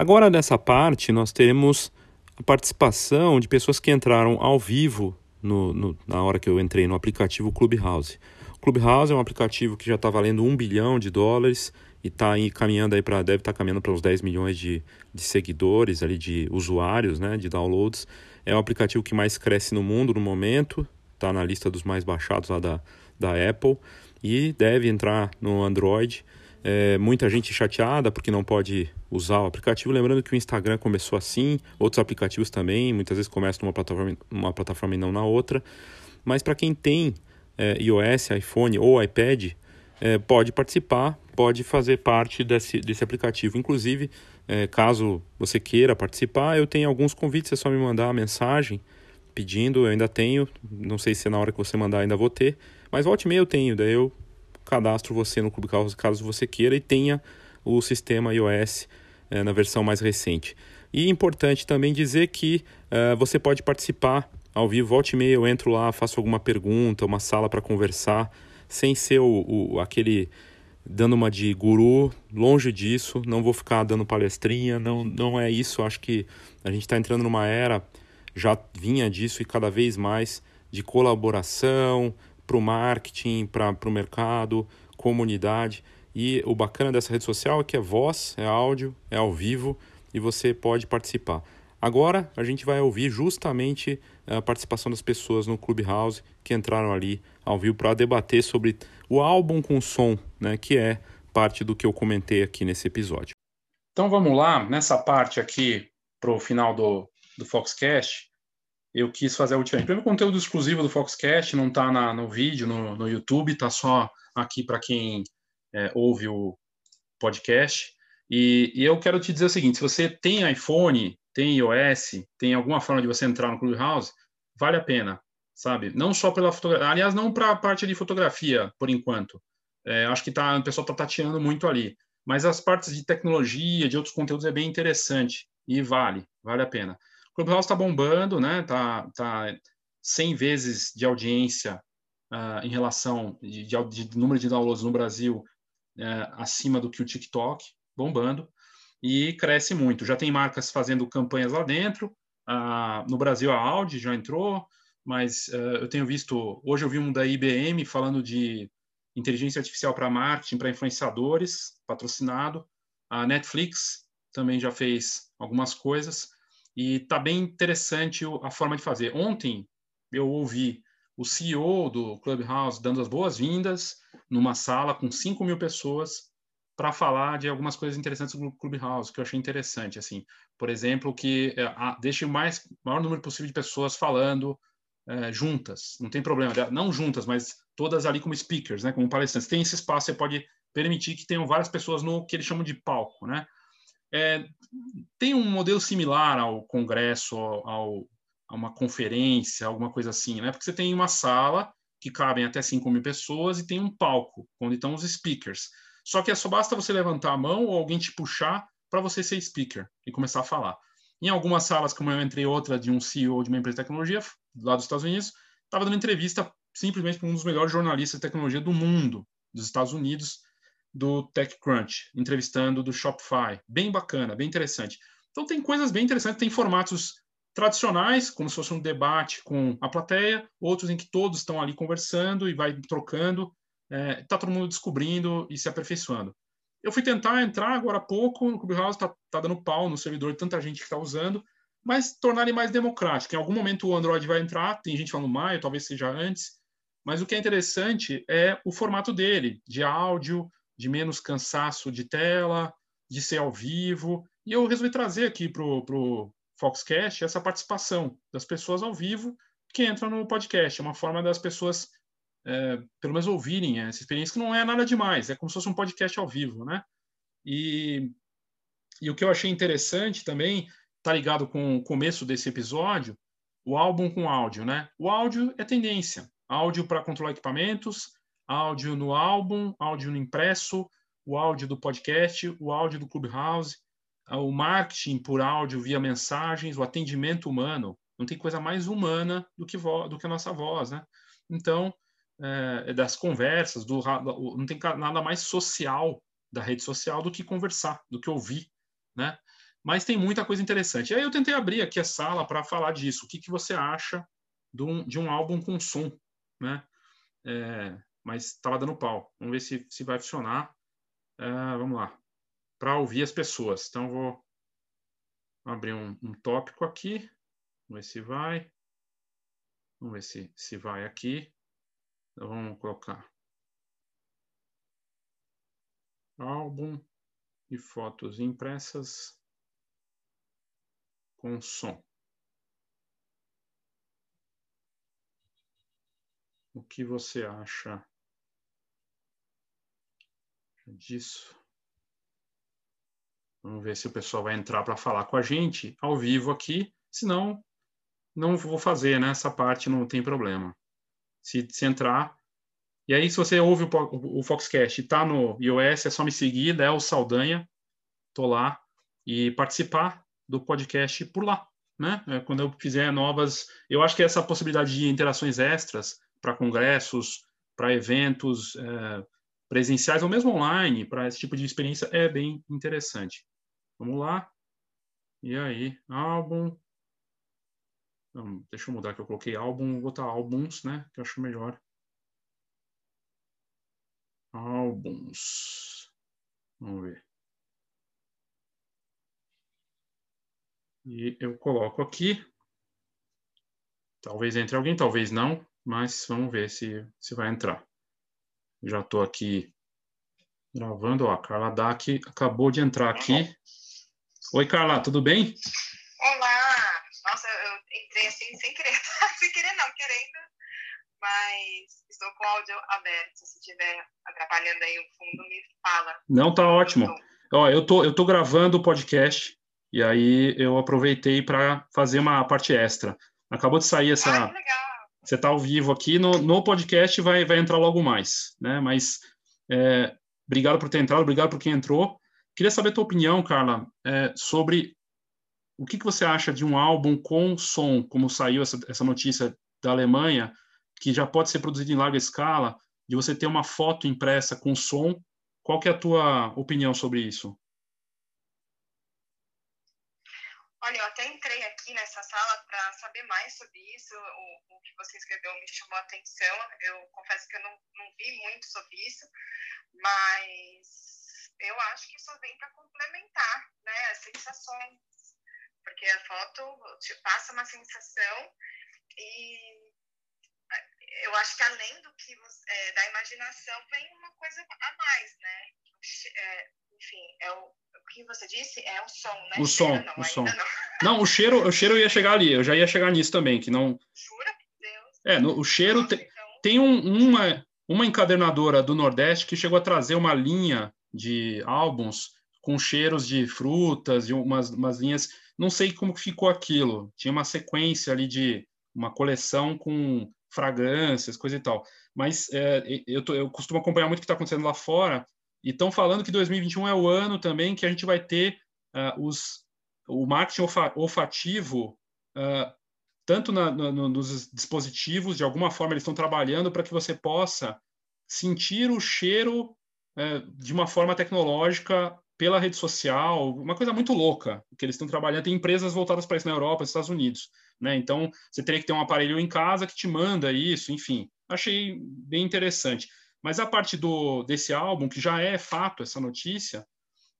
F: Agora, nessa parte, nós teremos a participação de pessoas que entraram ao vivo no, no, na hora que eu entrei no aplicativo Clubhouse. Clubhouse é um aplicativo que já está valendo um bilhão de dólares e está caminhando aí para deve estar tá caminhando para uns 10 milhões de, de seguidores ali de usuários, né, de downloads. É o aplicativo que mais cresce no mundo no momento, está na lista dos mais baixados lá da, da Apple e deve entrar no Android. É, muita gente chateada porque não pode usar o aplicativo. Lembrando que o Instagram começou assim, outros aplicativos também, muitas vezes começam numa plataforma, numa plataforma e não na outra. Mas para quem tem é, iOS, iPhone ou iPad, é, pode participar, pode fazer parte desse, desse aplicativo. Inclusive, é, caso você queira participar, eu tenho alguns convites, é só me mandar a mensagem pedindo, eu ainda tenho, não sei se é na hora que você mandar ainda vou ter, mas volte e meia eu tenho, daí eu cadastro você no Clube Caos caso você queira e tenha o sistema iOS é, na versão mais recente. E importante também dizer que uh, você pode participar ao vivo, volte e meia, eu entro lá, faço alguma pergunta, uma sala para conversar, sem ser o, o, aquele dando uma de guru, longe disso, não vou ficar dando palestrinha, não, não é isso, acho que a gente está entrando numa era, já vinha disso e cada vez mais, de colaboração para o marketing, para o mercado, comunidade. E o bacana dessa rede social é que é voz, é áudio, é ao vivo e você pode participar. Agora a gente vai ouvir justamente a participação das pessoas no Clubhouse que entraram ali ao vivo para debater sobre o álbum com som, né, que é parte do que eu comentei aqui nesse episódio.
A: Então vamos lá, nessa parte aqui para o final do, do Foxcast, eu quis fazer o diferente. Primeiro, conteúdo exclusivo do Foxcast, não está no vídeo, no, no YouTube, está só aqui para quem é, ouve o podcast. E, e, eu quero te dizer o seguinte: se você tem iPhone, tem iOS, tem alguma forma de você entrar no Clubhouse, vale a pena, sabe? Não só pela fotografia, aliás, não para a parte de fotografia, por enquanto. É, acho que tá, o pessoal está tateando muito ali. Mas as partes de tecnologia, de outros conteúdos, é bem interessante e vale, vale a pena. O Clubhouse está bombando, né? Tá, tá 100 vezes de audiência uh, em relação de, de, de, número de downloads no Brasil uh, acima do que o TikTok, bombando, e cresce muito. Já tem marcas fazendo campanhas lá dentro. Uh, no Brasil, a Audi já entrou, mas eu tenho visto. Hoje eu vi um da IBM falando de inteligência artificial para marketing, para influenciadores, patrocinado. A Netflix também já fez algumas coisas e está bem interessante a forma de fazer. Ontem eu ouvi o CEO do Clubhouse dando as boas-vindas numa sala com 5 mil pessoas para falar de algumas coisas interessantes do Clubhouse, que eu achei interessante, assim, por exemplo, que é, a, deixe o mais, maior número possível de pessoas falando é, juntas, não tem problema, não juntas, mas todas ali como speakers, né, como palestrantes. Tem esse espaço, você pode permitir que tenham várias pessoas no que eles chamam de palco, né? É, tem um modelo similar ao congresso, ao, a uma conferência, alguma coisa assim, né? Porque você tem uma sala que cabem até 5 mil pessoas e tem um palco onde estão os speakers. Só que é só basta você levantar a mão ou alguém te puxar para você ser speaker e começar a falar. Em algumas salas, como eu entrei outra de um CEO de uma empresa de tecnologia lá dos Estados Unidos, estava dando entrevista simplesmente para um dos melhores jornalistas de tecnologia do mundo, dos Estados Unidos, do TechCrunch, entrevistando do Shopify. Bem bacana, bem interessante. Então tem coisas bem interessantes, tem formatos tradicionais, como se fosse um debate com a plateia, outros em que todos estão ali conversando e vai trocando, está é, tá todo mundo descobrindo e se aperfeiçoando. Eu fui tentar entrar agora há pouco no Clubhouse, está tá dando pau no servidor tanta gente que está usando, mas tornar ele mais democrático. Em algum momento o Android vai entrar, tem gente falando maio, talvez seja antes, mas o que é interessante é o formato dele, de áudio, de menos cansaço de tela, de ser ao vivo. E eu resolvi trazer aqui para o Foxcast essa participação das pessoas ao vivo que entram no podcast. É uma forma das pessoas, é, pelo menos, ouvirem essa experiência, que não é nada demais, é como se fosse um podcast ao vivo, né? E, e o que eu achei interessante também, tá ligado com o começo desse episódio, o álbum com áudio, né? O áudio é tendência. Áudio para controlar equipamentos, áudio no álbum, áudio no impresso, o áudio do podcast, o áudio do Clubhouse, o marketing por áudio via mensagens, o atendimento humano. Não tem coisa mais humana do que, do que a nossa voz, né? Então, é, das conversas, do, não tem nada mais social da rede social do que conversar, do que ouvir, né? mas tem muita coisa interessante. E aí eu tentei abrir aqui a sala para falar disso. O que, que você acha de um, de um álbum com som, né? É, mas estava dando pau. Vamos ver se, se vai funcionar. É, vamos lá. Para ouvir as pessoas. Então, vou abrir um, um tópico aqui. Vamos ver se vai. Vamos ver se, se vai aqui. Então, vamos colocar álbum e fotos impressas com som. O que você acha disso? Vamos ver se o pessoal vai entrar para falar com a gente ao vivo aqui. Senão, não vou fazer, né? Essa parte não tem problema. Se, se entrar. E aí, se você ouve o, o Foxcast e está no iOS, é só me seguir, Léo Saldanha. Estou lá. E participar do podcast por lá. Né? É, quando eu fizer novas. Eu acho que essa possibilidade de interações extras para congressos, para eventos é, presenciais ou mesmo online, para esse tipo de experiência, é bem interessante. Vamos lá. E aí, álbum. Não, deixa eu mudar que eu coloquei álbum, vou botar álbuns, né? Que eu acho melhor. Álbuns. Vamos ver. E eu coloco aqui. Talvez entre alguém, talvez não, mas vamos ver se, se vai entrar. Já estou aqui gravando. Ó, a Carla Dac acabou de entrar aqui. Oi, Carla, tudo bem?
G: Olá! Nossa, eu entrei assim sem querer. sem querer não, querendo. Mas estou com o áudio aberto. Se estiver atrapalhando aí o fundo, me fala.
A: Não, tá ótimo. Ó, eu tô, eu tô gravando o podcast e aí eu aproveitei para fazer uma parte extra. Acabou de sair essa.
G: Ah, legal.
A: Você está ao vivo aqui no, no podcast, vai, vai entrar logo mais, né? Mas é, obrigado por ter entrado, obrigado por quem entrou. Queria saber a tua opinião, Carla, é, sobre o que, que você acha de um álbum com som, como saiu essa, essa notícia da Alemanha, que já pode ser produzido em larga escala, de você ter uma foto impressa com som. Qual que é a tua opinião sobre isso?
G: Olha, eu até entrei aqui nessa sala para saber mais sobre isso. O, o, que você escreveu me chamou a atenção. Eu confesso que eu não, não vi muito sobre isso, mas eu acho que isso vem para complementar né, as sensações, porque a foto te passa uma sensação e eu acho que além do que é, da imaginação vem uma coisa a mais, né? É, enfim, é o que você disse é o som, né?
A: O som,
G: não,
A: o som. Não. não. o cheiro, o cheiro ia chegar ali, eu já ia chegar nisso também, que não.
G: Jura Deus.
A: É, no, o cheiro Nossa, te, então... tem um, uma uma encadernadora do Nordeste que chegou a trazer uma linha de álbuns com cheiros de frutas e umas, umas linhas. Não sei como ficou aquilo. Tinha uma sequência ali de uma coleção com fragrâncias, coisa e tal. Mas é, eu, tô, eu costumo acompanhar muito o que está acontecendo lá fora e estão falando que 2021 é o ano também que a gente vai ter uh, os, o marketing olfativo, uh, tanto na, no, nos dispositivos, de alguma forma eles estão trabalhando para que você possa sentir o cheiro uh, de uma forma tecnológica pela rede social, uma coisa muito louca que eles estão trabalhando. Tem empresas voltadas para isso na Europa, nos Estados Unidos. Né? Então, você teria que ter um aparelho em casa que te manda isso, enfim. Achei bem interessante. Mas a parte do, desse álbum, que já é fato essa notícia,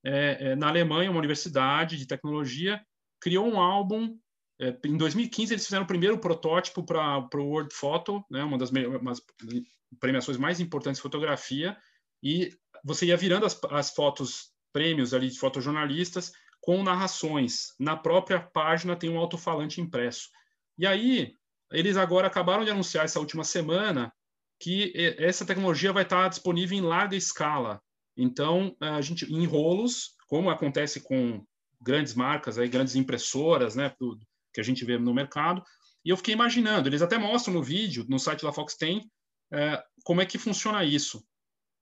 A: é, é, na Alemanha, uma universidade de tecnologia criou um álbum. É, em 2015, eles fizeram o primeiro protótipo para o World Photo, né, uma das premiações mais importantes de fotografia, e você ia virando as, as fotos, prêmios ali de fotojornalistas, com narrações. Na própria página tem um alto-falante impresso. E aí, eles agora acabaram de anunciar essa última semana que essa tecnologia vai estar disponível em larga escala. Então, a gente em rolos, como acontece com grandes marcas, aí, grandes impressoras, né, que a gente vê no mercado. E eu fiquei imaginando, eles até mostram no vídeo, no site da Fox tem, é, como é que funciona isso.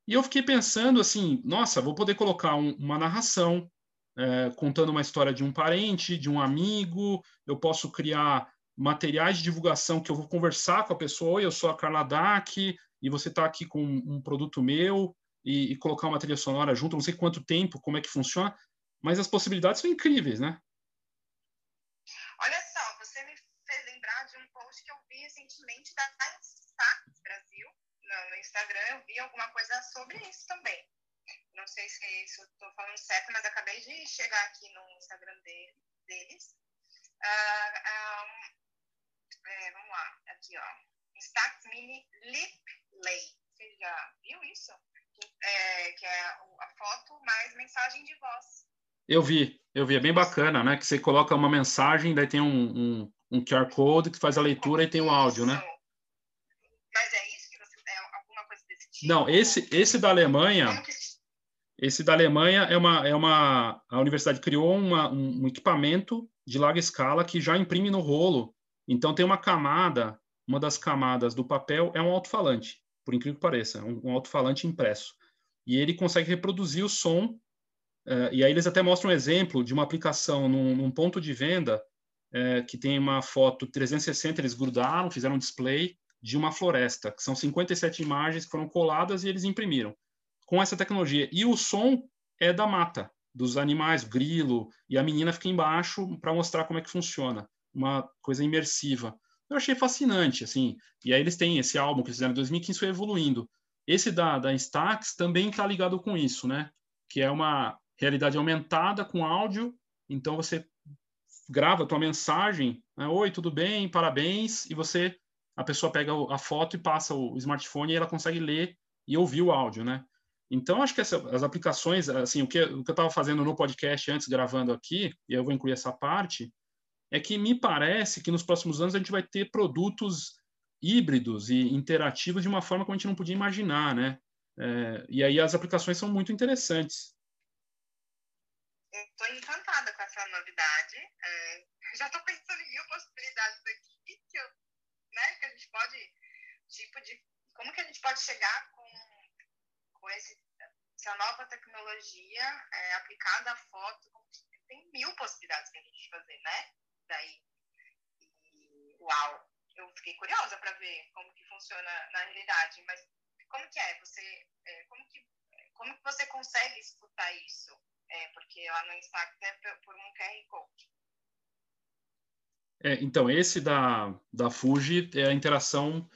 A: E eu fiquei pensando assim, nossa, vou poder colocar um, uma narração, é, contando uma história de um parente, de um amigo, eu posso criar materiais de divulgação que eu vou conversar com a pessoa, oi, eu sou a Carla Dac, e você está aqui com um produto meu, e, e, colocar uma trilha sonora junto, não sei quanto tempo, como é que funciona. mas as possibilidades são incríveis, né?
G: Olha só, você me fez lembrar de um post que eu vi recentemente da Destaque Brasil, no, Instagram, eu vi alguma coisa sobre isso também. Não sei se é isso estou falando certo, mas acabei de chegar aqui no Instagram dele, deles. Uh, um, é, vamos lá, aqui ó. Stax Mini Lip Lay. Você já viu isso? É, que é a foto mais mensagem de voz.
A: Eu vi, eu vi, é bem bacana, né? Que você coloca uma mensagem, daí tem um, um, um QR Code que faz a leitura e tem o áudio, né?
G: Mas é isso que você é alguma coisa desse tipo?
A: Não, esse, esse da Alemanha, esse da Alemanha é uma, é uma a universidade criou uma, um, um equipamento de larga escala que já imprime no rolo. Então tem uma camada, uma das camadas do papel é um alto-falante, por incrível que pareça, um, um alto-falante impresso. E ele consegue reproduzir o som Uh, e aí eles até mostram um exemplo de uma aplicação num, num ponto de venda uh, que tem uma foto 360, eles grudaram, fizeram um display de uma floresta, que são 57 imagens que foram coladas e eles imprimiram com essa tecnologia. E o som é da mata, dos animais, grilo, e a menina fica embaixo para mostrar como é que funciona, uma coisa imersiva. Eu achei fascinante, assim. E aí eles têm esse álbum que eles fizeram em 2015, foi evoluindo. Esse da, da Stax também está ligado com isso, né? Que é uma realidade aumentada com áudio. Então você grava a tua mensagem, né? oi, tudo bem, parabéns, e você a pessoa pega a foto e passa o smartphone e ela consegue ler e ouvir o áudio, né? Então acho que essa, as aplicações, assim, o que, o que eu estava fazendo no podcast antes gravando aqui, e eu vou incluir essa parte, é que me parece que nos próximos anos a gente vai ter produtos híbridos e interativos de uma forma como a gente não podia imaginar, né? É, e aí as aplicações são muito interessantes
G: estou encantada com essa novidade. É, já estou pensando em mil possibilidades aqui que, eu, né, que a gente pode, tipo de, como que a gente pode chegar com, com esse, essa nova tecnologia é, aplicada à foto. Tem mil possibilidades que a gente fazer, né? Daí, e, uau, eu fiquei curiosa para ver como que funciona na realidade, mas como que é? Você, é, como que como que você consegue escutar isso? É, porque lá no Instagram é por um QR Code.
A: É, então, esse da, da Fuji é a interação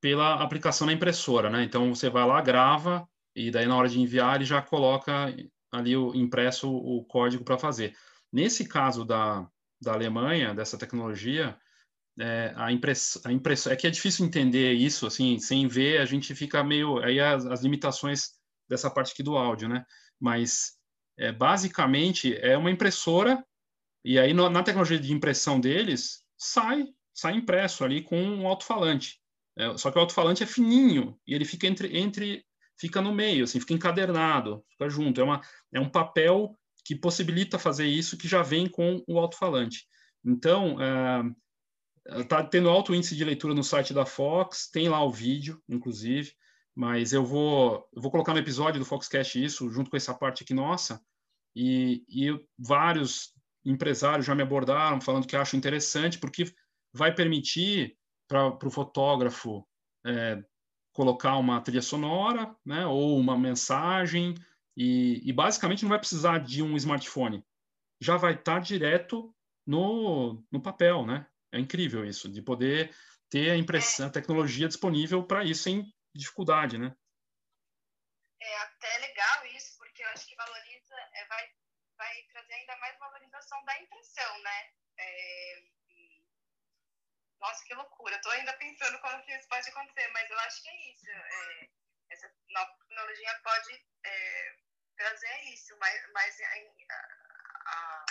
A: pela aplicação na impressora, né? Então, você vai lá, grava, e daí na hora de enviar ele já coloca ali o impresso o código para fazer. Nesse caso da, da Alemanha, dessa tecnologia, é, a impressão, a impressão, é que é difícil entender isso, assim, sem ver, a gente fica meio, aí as, as limitações dessa parte aqui do áudio, né? Mas é, basicamente é uma impressora e aí no, na tecnologia de impressão deles sai sai impresso ali com um alto-falante. É, só que o alto-falante é fininho e ele fica entre entre fica no meio, assim, fica encadernado, fica junto. É uma é um papel que possibilita fazer isso que já vem com o alto-falante. Então, está é, tendo alto índice de leitura no site da Fox, tem lá o vídeo, inclusive mas eu vou, eu vou colocar no episódio do Foxcast isso, junto com essa parte aqui nossa, e, e vários empresários já me abordaram falando que acham interessante, porque vai permitir para o fotógrafo é, colocar uma trilha sonora, né, ou uma mensagem, e, e, basicamente não vai precisar de um smartphone, já vai estar tá direto no, no papel, né? É incrível isso, de poder ter a impressão, a tecnologia disponível para isso sem dificuldade, né?
G: É até legal isso, porque eu acho que valoriza, é, vai, vai trazer ainda mais valorização da impressão, né? É, nossa, que loucura! Estou ainda pensando como que isso pode acontecer, mas eu acho que é isso. É, essa nova tecnologia pode é, trazer isso, mas, mas a, a,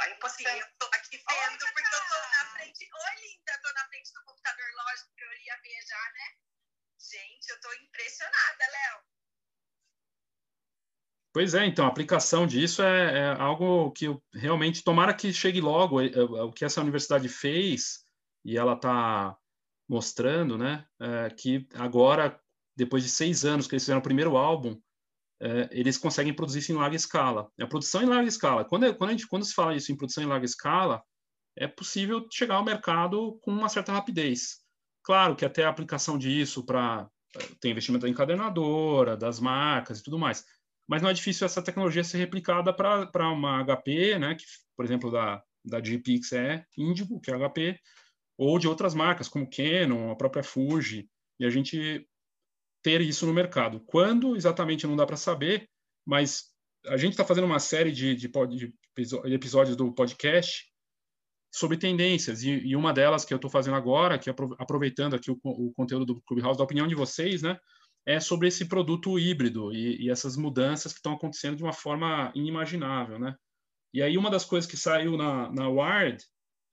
G: a impossibilidade.
H: Eu tô aqui vendo, porque eu tô na frente. Oi, linda, tô na frente do computador, lógico que eu ia já, né? Gente, eu estou impressionada, Léo.
A: Pois é, então, a aplicação disso é, é algo que eu, realmente, tomara que chegue logo, é, é, o que essa universidade fez, e ela está mostrando, né, é, que agora, depois de seis anos que eles fizeram o primeiro álbum, é, eles conseguem produzir isso em larga escala. A produção em larga escala, quando, quando, a gente, quando se fala isso em produção em larga escala, é possível chegar ao mercado com uma certa rapidez. Claro que até a aplicação disso para tem investimento da encadernadora, das marcas e tudo mais. mas não é difícil essa tecnologia ser replicada para uma HP, né, que, por exemplo, da, da GPX é Indigo, que é HP, ou de outras marcas, como Canon, a própria Fuji, e a gente ter isso no mercado. Quando exatamente não dá para saber, mas a gente está fazendo uma série de, de, de, episódios do podcast sobre tendências, e, e uma delas que eu estou fazendo agora, que aproveitando aqui o, o conteúdo do Clubhouse, da opinião de vocês, né, é sobre esse produto híbrido e, e essas mudanças que estão acontecendo de uma forma inimaginável, né? E aí uma das coisas que saiu na, na Wired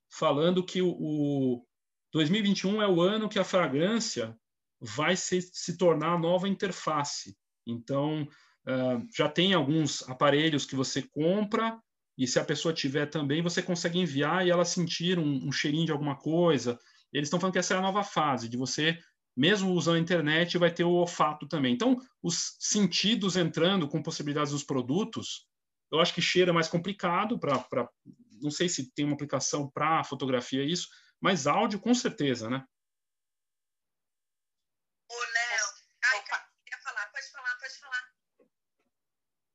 A: falando que o, o 2021 é o ano que a fragrância vai se, se tornar a nova interface. Então, uh, já tem alguns aparelhos que você compra e se a pessoa tiver também, você consegue enviar e ela sentir um, um cheirinho de alguma coisa. Eles estão falando que essa é a nova fase, de você mesmo usando a internet, vai ter o olfato também. Então, os sentidos entrando com possibilidades dos produtos, eu acho que cheiro é mais complicado para. Não sei se tem uma aplicação para fotografia isso, mas áudio com certeza, né?
I: Ô, Léo, ai, quer falar? Pode falar, pode falar.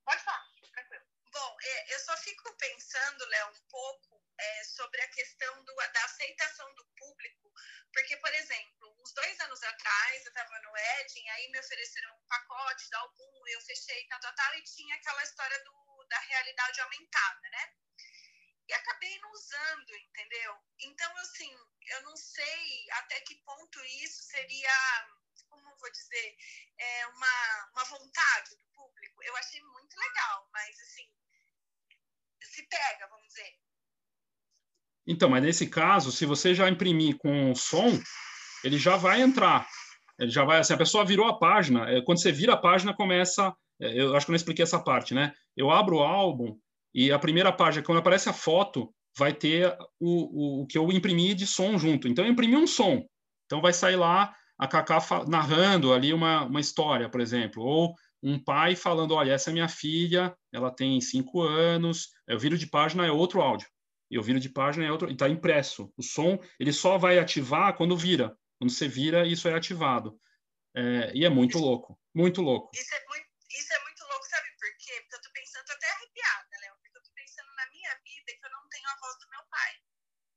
I: Pode falar, tranquilo. Bom, é, eu só fico pensando, Léo, um pouco é, sobre a questão do, da aceitação do público, porque, por exemplo, uns dois anos atrás, eu estava no Edin, aí me ofereceram um pacote da algum, eu fechei, tal, tal, tal, e tinha aquela história do, da realidade aumentada, né? E acabei não usando, entendeu? Então, assim, eu não sei até que ponto isso seria, como vou dizer, é uma, uma vontade do público. Eu achei muito legal, mas, assim, se pega, vamos dizer.
A: Então, mas nesse caso, se você já imprimir com som, ele já vai entrar. Ele já vai, assim, a pessoa virou a página. É, quando você vira a página, começa. É, eu acho que eu não expliquei essa parte, né? Eu abro o álbum e a primeira página, quando aparece a foto, vai ter o, o, o que eu imprimi de som junto. Então, eu imprimi um som. Então, vai sair lá a Cacá narrando ali uma, uma história, por exemplo. Ou um pai falando: olha, essa é minha filha, ela tem cinco anos. O viro de página é outro áudio. E o viro de página é outro. E está impresso. O som, ele só vai ativar quando vira. Quando você vira, isso é ativado. É, e é muito louco, muito louco.
I: Isso é muito, isso é muito louco, sabe por quê? Porque eu tô pensando, tô até arrepiada, Léo, porque eu tô pensando na minha vida que eu não tenho a voz do meu pai.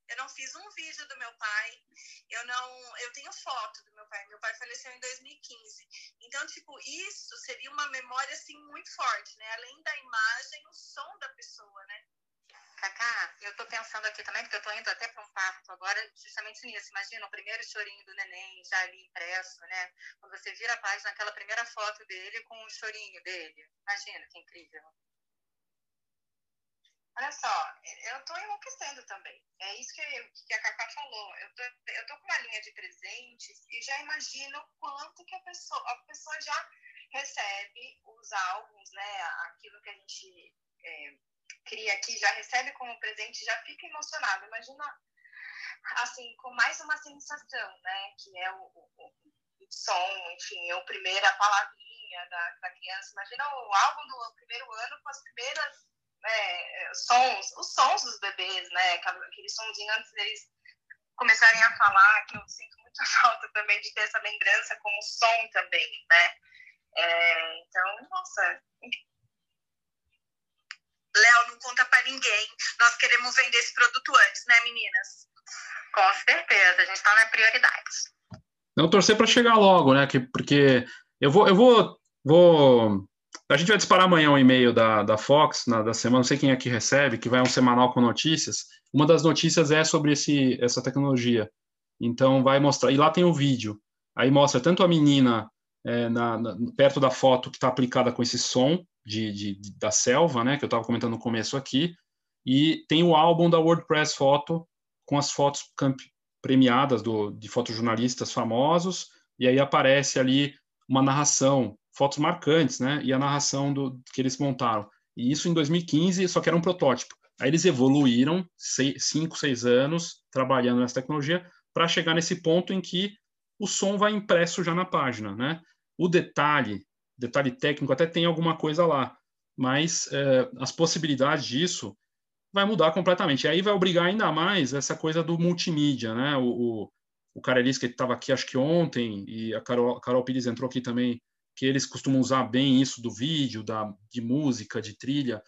I: Eu não fiz um vídeo do meu pai, eu não, eu tenho foto do meu pai. Meu pai faleceu em 2015. Então, tipo, isso seria uma memória assim muito forte, né? Além da imagem, o som da pessoa, né?
G: Cacá, eu estou pensando aqui também, porque eu estou indo até para um parto agora, justamente nisso. Imagina o primeiro chorinho do neném já ali impresso, né? Quando você vira a página, aquela primeira foto dele com o chorinho dele. Imagina que incrível. Olha só, eu estou enlouquecendo também. É isso que, que a Cacá falou. Eu tô, eu tô com uma linha de presentes e já imagino quanto que a pessoa, a pessoa já recebe os álbuns, né? Aquilo que a gente é, cria aqui, já recebe como presente, já fica emocionado. Imagina, assim, com mais uma sensação, né? Que é o, o, o som, enfim, é a palavrinha da, da criança. Imagina o álbum do primeiro ano com as primeiras né, sons, os sons dos bebês, né? Aquele sonzinho antes deles começarem a falar, que eu sinto muita falta também de ter essa lembrança como som também, né? É, então, nossa, Léo, não conta para ninguém. Nós queremos vender esse produto antes, né, meninas? Com certeza, a gente está na prioridade.
A: Não torcer para chegar logo, né? Que, porque eu vou, eu vou, vou. A gente vai disparar amanhã um e-mail da, da Fox, na, da semana, não sei quem aqui recebe, que vai um semanal com notícias. Uma das notícias é sobre esse, essa tecnologia. Então vai mostrar. E lá tem o um vídeo. Aí mostra tanto a menina é, na, na, perto da foto que está aplicada com esse som, de, de, da selva, né, que eu estava comentando no começo aqui, e tem o álbum da WordPress Photo com as fotos premiadas do, de fotojornalistas famosos, e aí aparece ali uma narração, fotos marcantes, né, e a narração do que eles montaram. E isso em 2015, só que era um protótipo. Aí eles evoluíram, seis, cinco, seis anos, trabalhando nessa tecnologia, para chegar nesse ponto em que o som vai impresso já na página, né? O detalhe detalhe técnico até tem alguma coisa lá, mas é, as possibilidades disso vai mudar completamente. E aí vai obrigar ainda mais essa coisa do multimídia, né? O, o, o Carelis, que estava aqui acho que ontem, e a Carol, Carol Pires entrou aqui também que eles costumam usar bem isso do vídeo, da, de música, de trilha,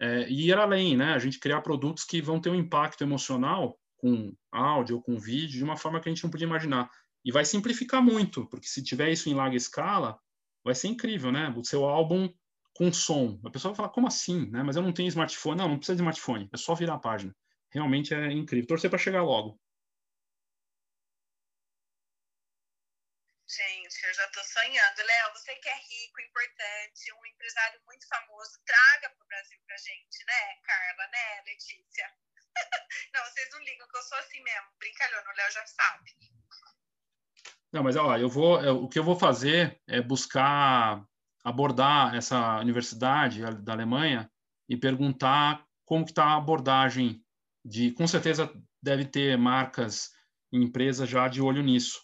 A: é, e ir além, né? A gente criar produtos que vão ter um impacto emocional com áudio ou com vídeo de uma forma que a gente não podia imaginar. E vai simplificar muito, porque se tiver isso em larga escala, vai ser incrível, né? O seu álbum com som. A pessoa vai falar, como assim? Né? Mas eu não tenho smartphone. Não, não precisa de smartphone, é só virar a página. Realmente é incrível. Torcer para chegar logo.
H: Gente, eu já estou sonhando. Léo, você que é rico, importante, um empresário muito famoso, traga para o Brasil para gente, né, Carla, né, Letícia? não, vocês não ligam que eu sou assim mesmo, brincalhão, o Léo já sabe.
A: Não, mas ó, eu vou, eu, o que eu vou fazer é buscar abordar essa universidade da Alemanha e perguntar como está a abordagem de, com certeza deve ter marcas e empresas já de olho nisso,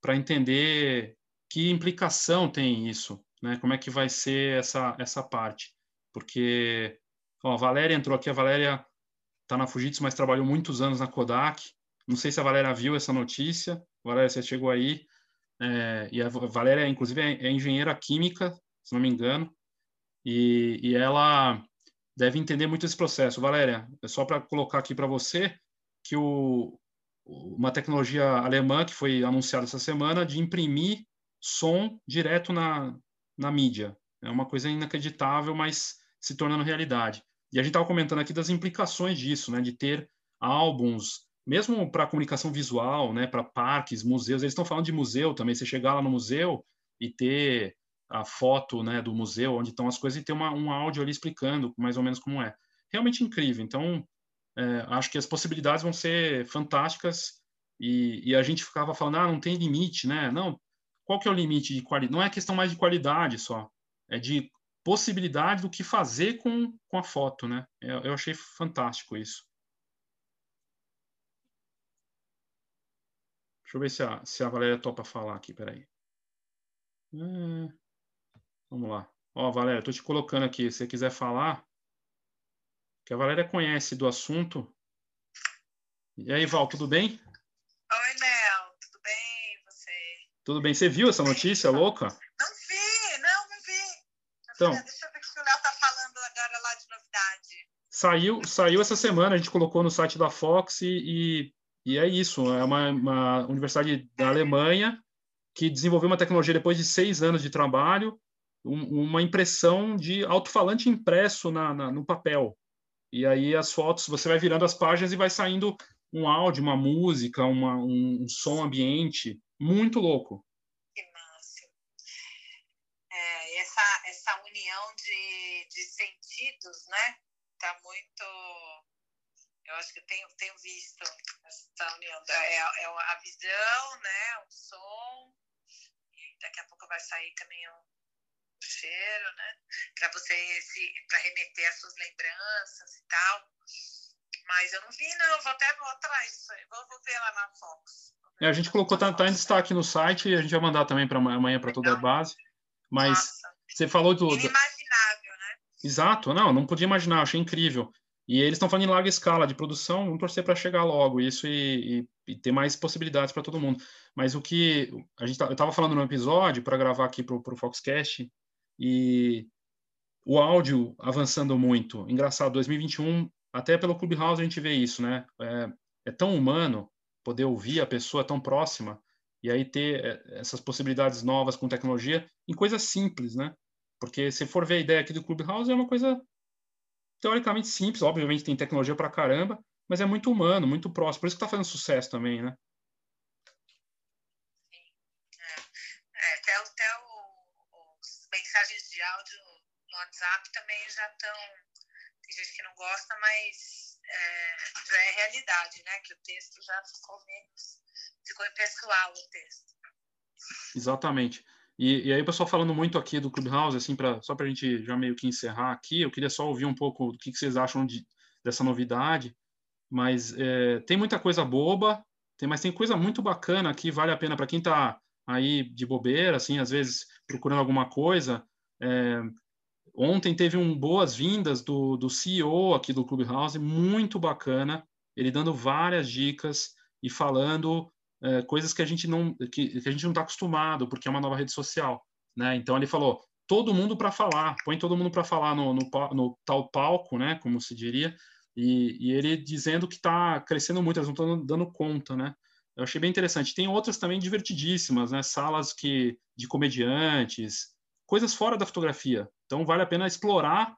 A: para entender que implicação tem isso, né? Como é que vai ser essa essa parte? Porque ó, a Valéria entrou aqui, a Valéria está na Fujitsu, mas trabalhou muitos anos na Kodak. Não sei se a Valéria viu essa notícia. Valéria, você chegou aí. É, e a Valéria, inclusive, é, é engenheira química, se não me engano, e, e ela deve entender muito esse processo. Valéria, é só para colocar aqui para você que o, uma tecnologia alemã que foi anunciada essa semana de imprimir som direto na, na mídia. É uma coisa inacreditável, mas se tornando realidade. E a gente estava comentando aqui das implicações disso, né, de ter álbuns, mesmo para comunicação visual, né, para parques, museus. Eles estão falando de museu também. Você chegar lá no museu e ter a foto né, do museu, onde estão as coisas, e ter uma, um áudio ali explicando mais ou menos como é. Realmente incrível. Então, é, acho que as possibilidades vão ser fantásticas e, e, a gente ficava falando, ah, não tem limite, né? Não, qual que é o limite de qualidade? Não é questão mais de qualidade só, é de possibilidade do que fazer com, com a foto, né? Eu, eu achei fantástico isso. Deixa eu ver se a, se a Valéria topa falar aqui, peraí. Hum. Vamos lá. Ó, Valéria, estou te colocando aqui. Se você quiser falar, que a Valéria conhece do assunto. E aí, Val, tudo bem?
H: Tudo bem. Você
A: viu essa notícia louca?
H: Não vi, não, não vi.
A: Então,
H: deixa eu ver o que o Léo está falando agora lá de novidade.
A: Saiu, saiu essa semana, a gente colocou no site da Fox e, e, e é isso. É uma, uma universidade da Alemanha que desenvolveu uma tecnologia depois de seis anos de trabalho um, uma impressão de alto-falante impresso na, na, no papel. E aí as fotos, você vai virando as páginas e vai saindo um áudio, uma música, uma, um, um som ambiente muito louco.
H: Que massa. É, essa, essa união de, de sentidos, né? Tá muito. Eu acho que eu tenho, tenho visto essa união. É, é a visão, né? O som. E daqui a pouco vai sair também um cheiro, né? Para você se para remeter às suas lembranças e tal. Mas eu não vi, não. Vou até vou atrás. Vou, vou ver lá na Fox.
A: É, a gente colocou, tá, tá, em destaque no site e a gente vai mandar também para amanhã para toda a base. Mas Nossa. você falou do.
H: Inimaginável, né?
A: Exato, não, não podia imaginar, achei incrível. E eles estão falando em larga escala de produção, vamos torcer para chegar logo isso e, e, e, ter mais possibilidades para todo mundo. Mas o que a gente tá, eu estava falando no episódio para gravar aqui para o Foxcast e o áudio avançando muito. Engraçado, 2021, até pelo Clubhouse a gente vê isso, né? É, é tão humano poder ouvir a pessoa tão próxima e aí ter é, essas possibilidades novas com tecnologia em coisas simples, né? Porque se for ver a ideia aqui do Clubhouse, é uma coisa teoricamente simples, obviamente tem tecnologia para caramba, mas é muito humano, muito próximo. Por isso que está fazendo sucesso também, né?
H: mensagens de áudio no WhatsApp também já estão. Tem gente que não gosta, mas é, já é realidade, né? Que o texto já ficou menos. Ficou impessoal o texto.
A: Exatamente. E, e, aí pessoal falando muito aqui do Clubhouse, assim, pra, só para a gente já meio que encerrar aqui, eu queria só ouvir um pouco do que, que vocês acham de, dessa novidade. Mas é, tem muita coisa boba, tem, mas tem coisa muito bacana que vale a pena para quem está aí de bobeira, assim, às vezes procurando alguma coisa. É, ontem teve um boas-vindas do, do CEO aqui do Clubhouse, muito bacana, ele dando várias dicas e falando é, coisas que a gente não que, que a gente não está acostumado, porque é uma nova rede social. né? Então ele falou todo mundo para falar, põe todo mundo para falar no, no, no, tal palco, né? Como se diria, e, e ele dizendo que está crescendo muito, eles não estão dando conta, né? Eu achei bem interessante. Tem outras também divertidíssimas, né? Salas que de comediantes, coisas fora da fotografia. Então vale a pena explorar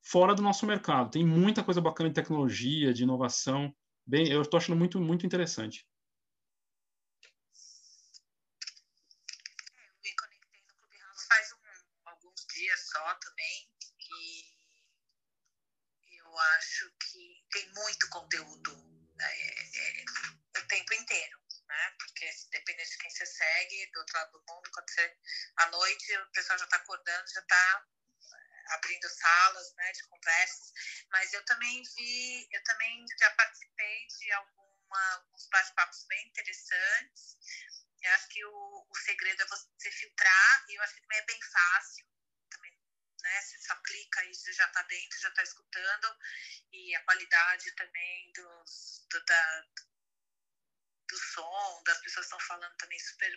A: fora do nosso mercado. Tem muita coisa bacana de tecnologia, de inovação. Bem, eu estou achando muito muito interessante.
H: só também. E eu acho que tem muito conteúdo é, é, o tempo inteiro, né? Porque dependendo de quem você segue, do outro lado do mundo, quando você. À noite o pessoal já está acordando, já está é, abrindo salas né, de conversas, mas eu também vi, eu também já participei de alguma, alguns bate-papos bem interessantes. Eu acho que o, o segredo é você filtrar, e eu acho que também é bem fácil né? Você só clica e você já está dentro, já está escutando, e a qualidade também dos, do, da, do som, das pessoas estão falando também super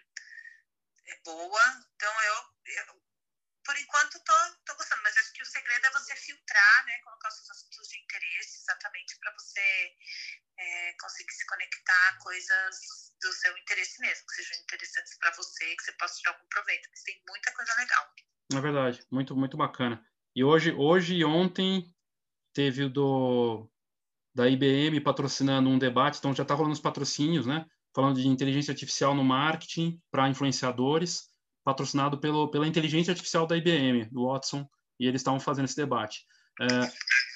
H: é boa. Então, eu, eu por enquanto, tô, tô gostando, mas acho que o segredo é você filtrar, né? Colocar os seus assuntos de interesse, exatamente para você é, conseguir se conectar a coisas do seu interesse mesmo, que sejam interessantes para você, que você possa tirar algum proveito, porque tem muita coisa legal.
A: É verdade, muito, muito bacana. E hoje, hoje e ontem teve o do da IBM patrocinando um debate, então já está rolando os patrocínios, né? Falando de inteligência artificial no marketing para influenciadores, patrocinado pelo, pela inteligência artificial da IBM, do Watson, e eles estavam fazendo esse debate. É,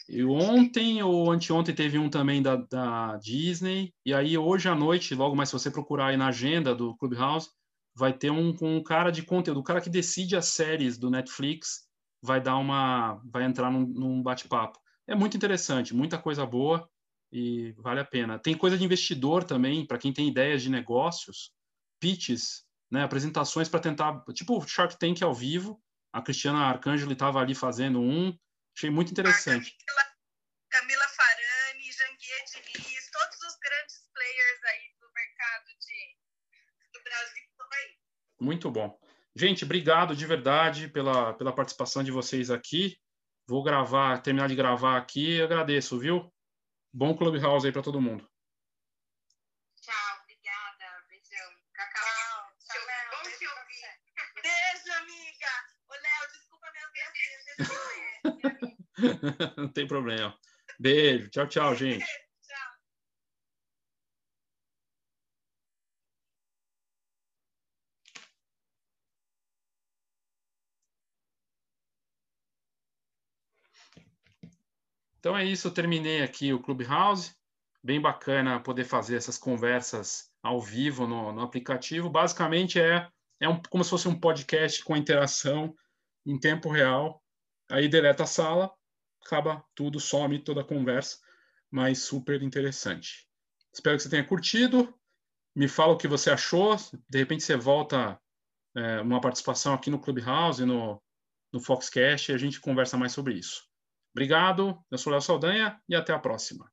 A: e ontem ou anteontem teve um também da, da Disney, e aí hoje à noite, logo mais se você procurar aí na agenda do Clubhouse, vai ter um com um cara de conteúdo, o cara que decide as séries do Netflix vai dar uma, vai entrar num, num bate-papo. É muito interessante, muita coisa boa e vale a pena. Tem coisa de investidor também, para quem tem ideias de negócios, pitches, né, apresentações para tentar, tipo Shark Tank ao vivo. A Cristiana Arcangeli estava ali fazendo um, achei muito interessante.
H: Camila, Camila Farani, Janguier Diniz, todos os grandes players aí do mercado de, do Brasil
A: muito bom. Gente, obrigado de verdade pela, pela participação de vocês aqui. Vou gravar, terminar de gravar aqui. Agradeço, viu? Bom Clubhouse aí para todo mundo.
H: Tchau, obrigada. Beijão. Cacau. Tchau, Léo. Bom te ouvir. Beijo, amiga. Ô, Léo, desculpa minha
A: Não tem problema. Beijo. Tchau, tchau, gente. Então é isso, eu terminei aqui o Clubhouse. Bem bacana poder fazer essas conversas ao vivo no, no aplicativo. Basicamente é, é um, como se fosse um podcast com interação em tempo real. Aí deleta a sala, acaba tudo, some toda a conversa, mas super interessante. Espero que você tenha curtido. Me fala o que você achou. De repente você volta é, uma participação aqui no Clubhouse, no, no Foxcast, e a gente conversa mais sobre isso. Obrigado, eu sou Léo Saldanha e até a próxima.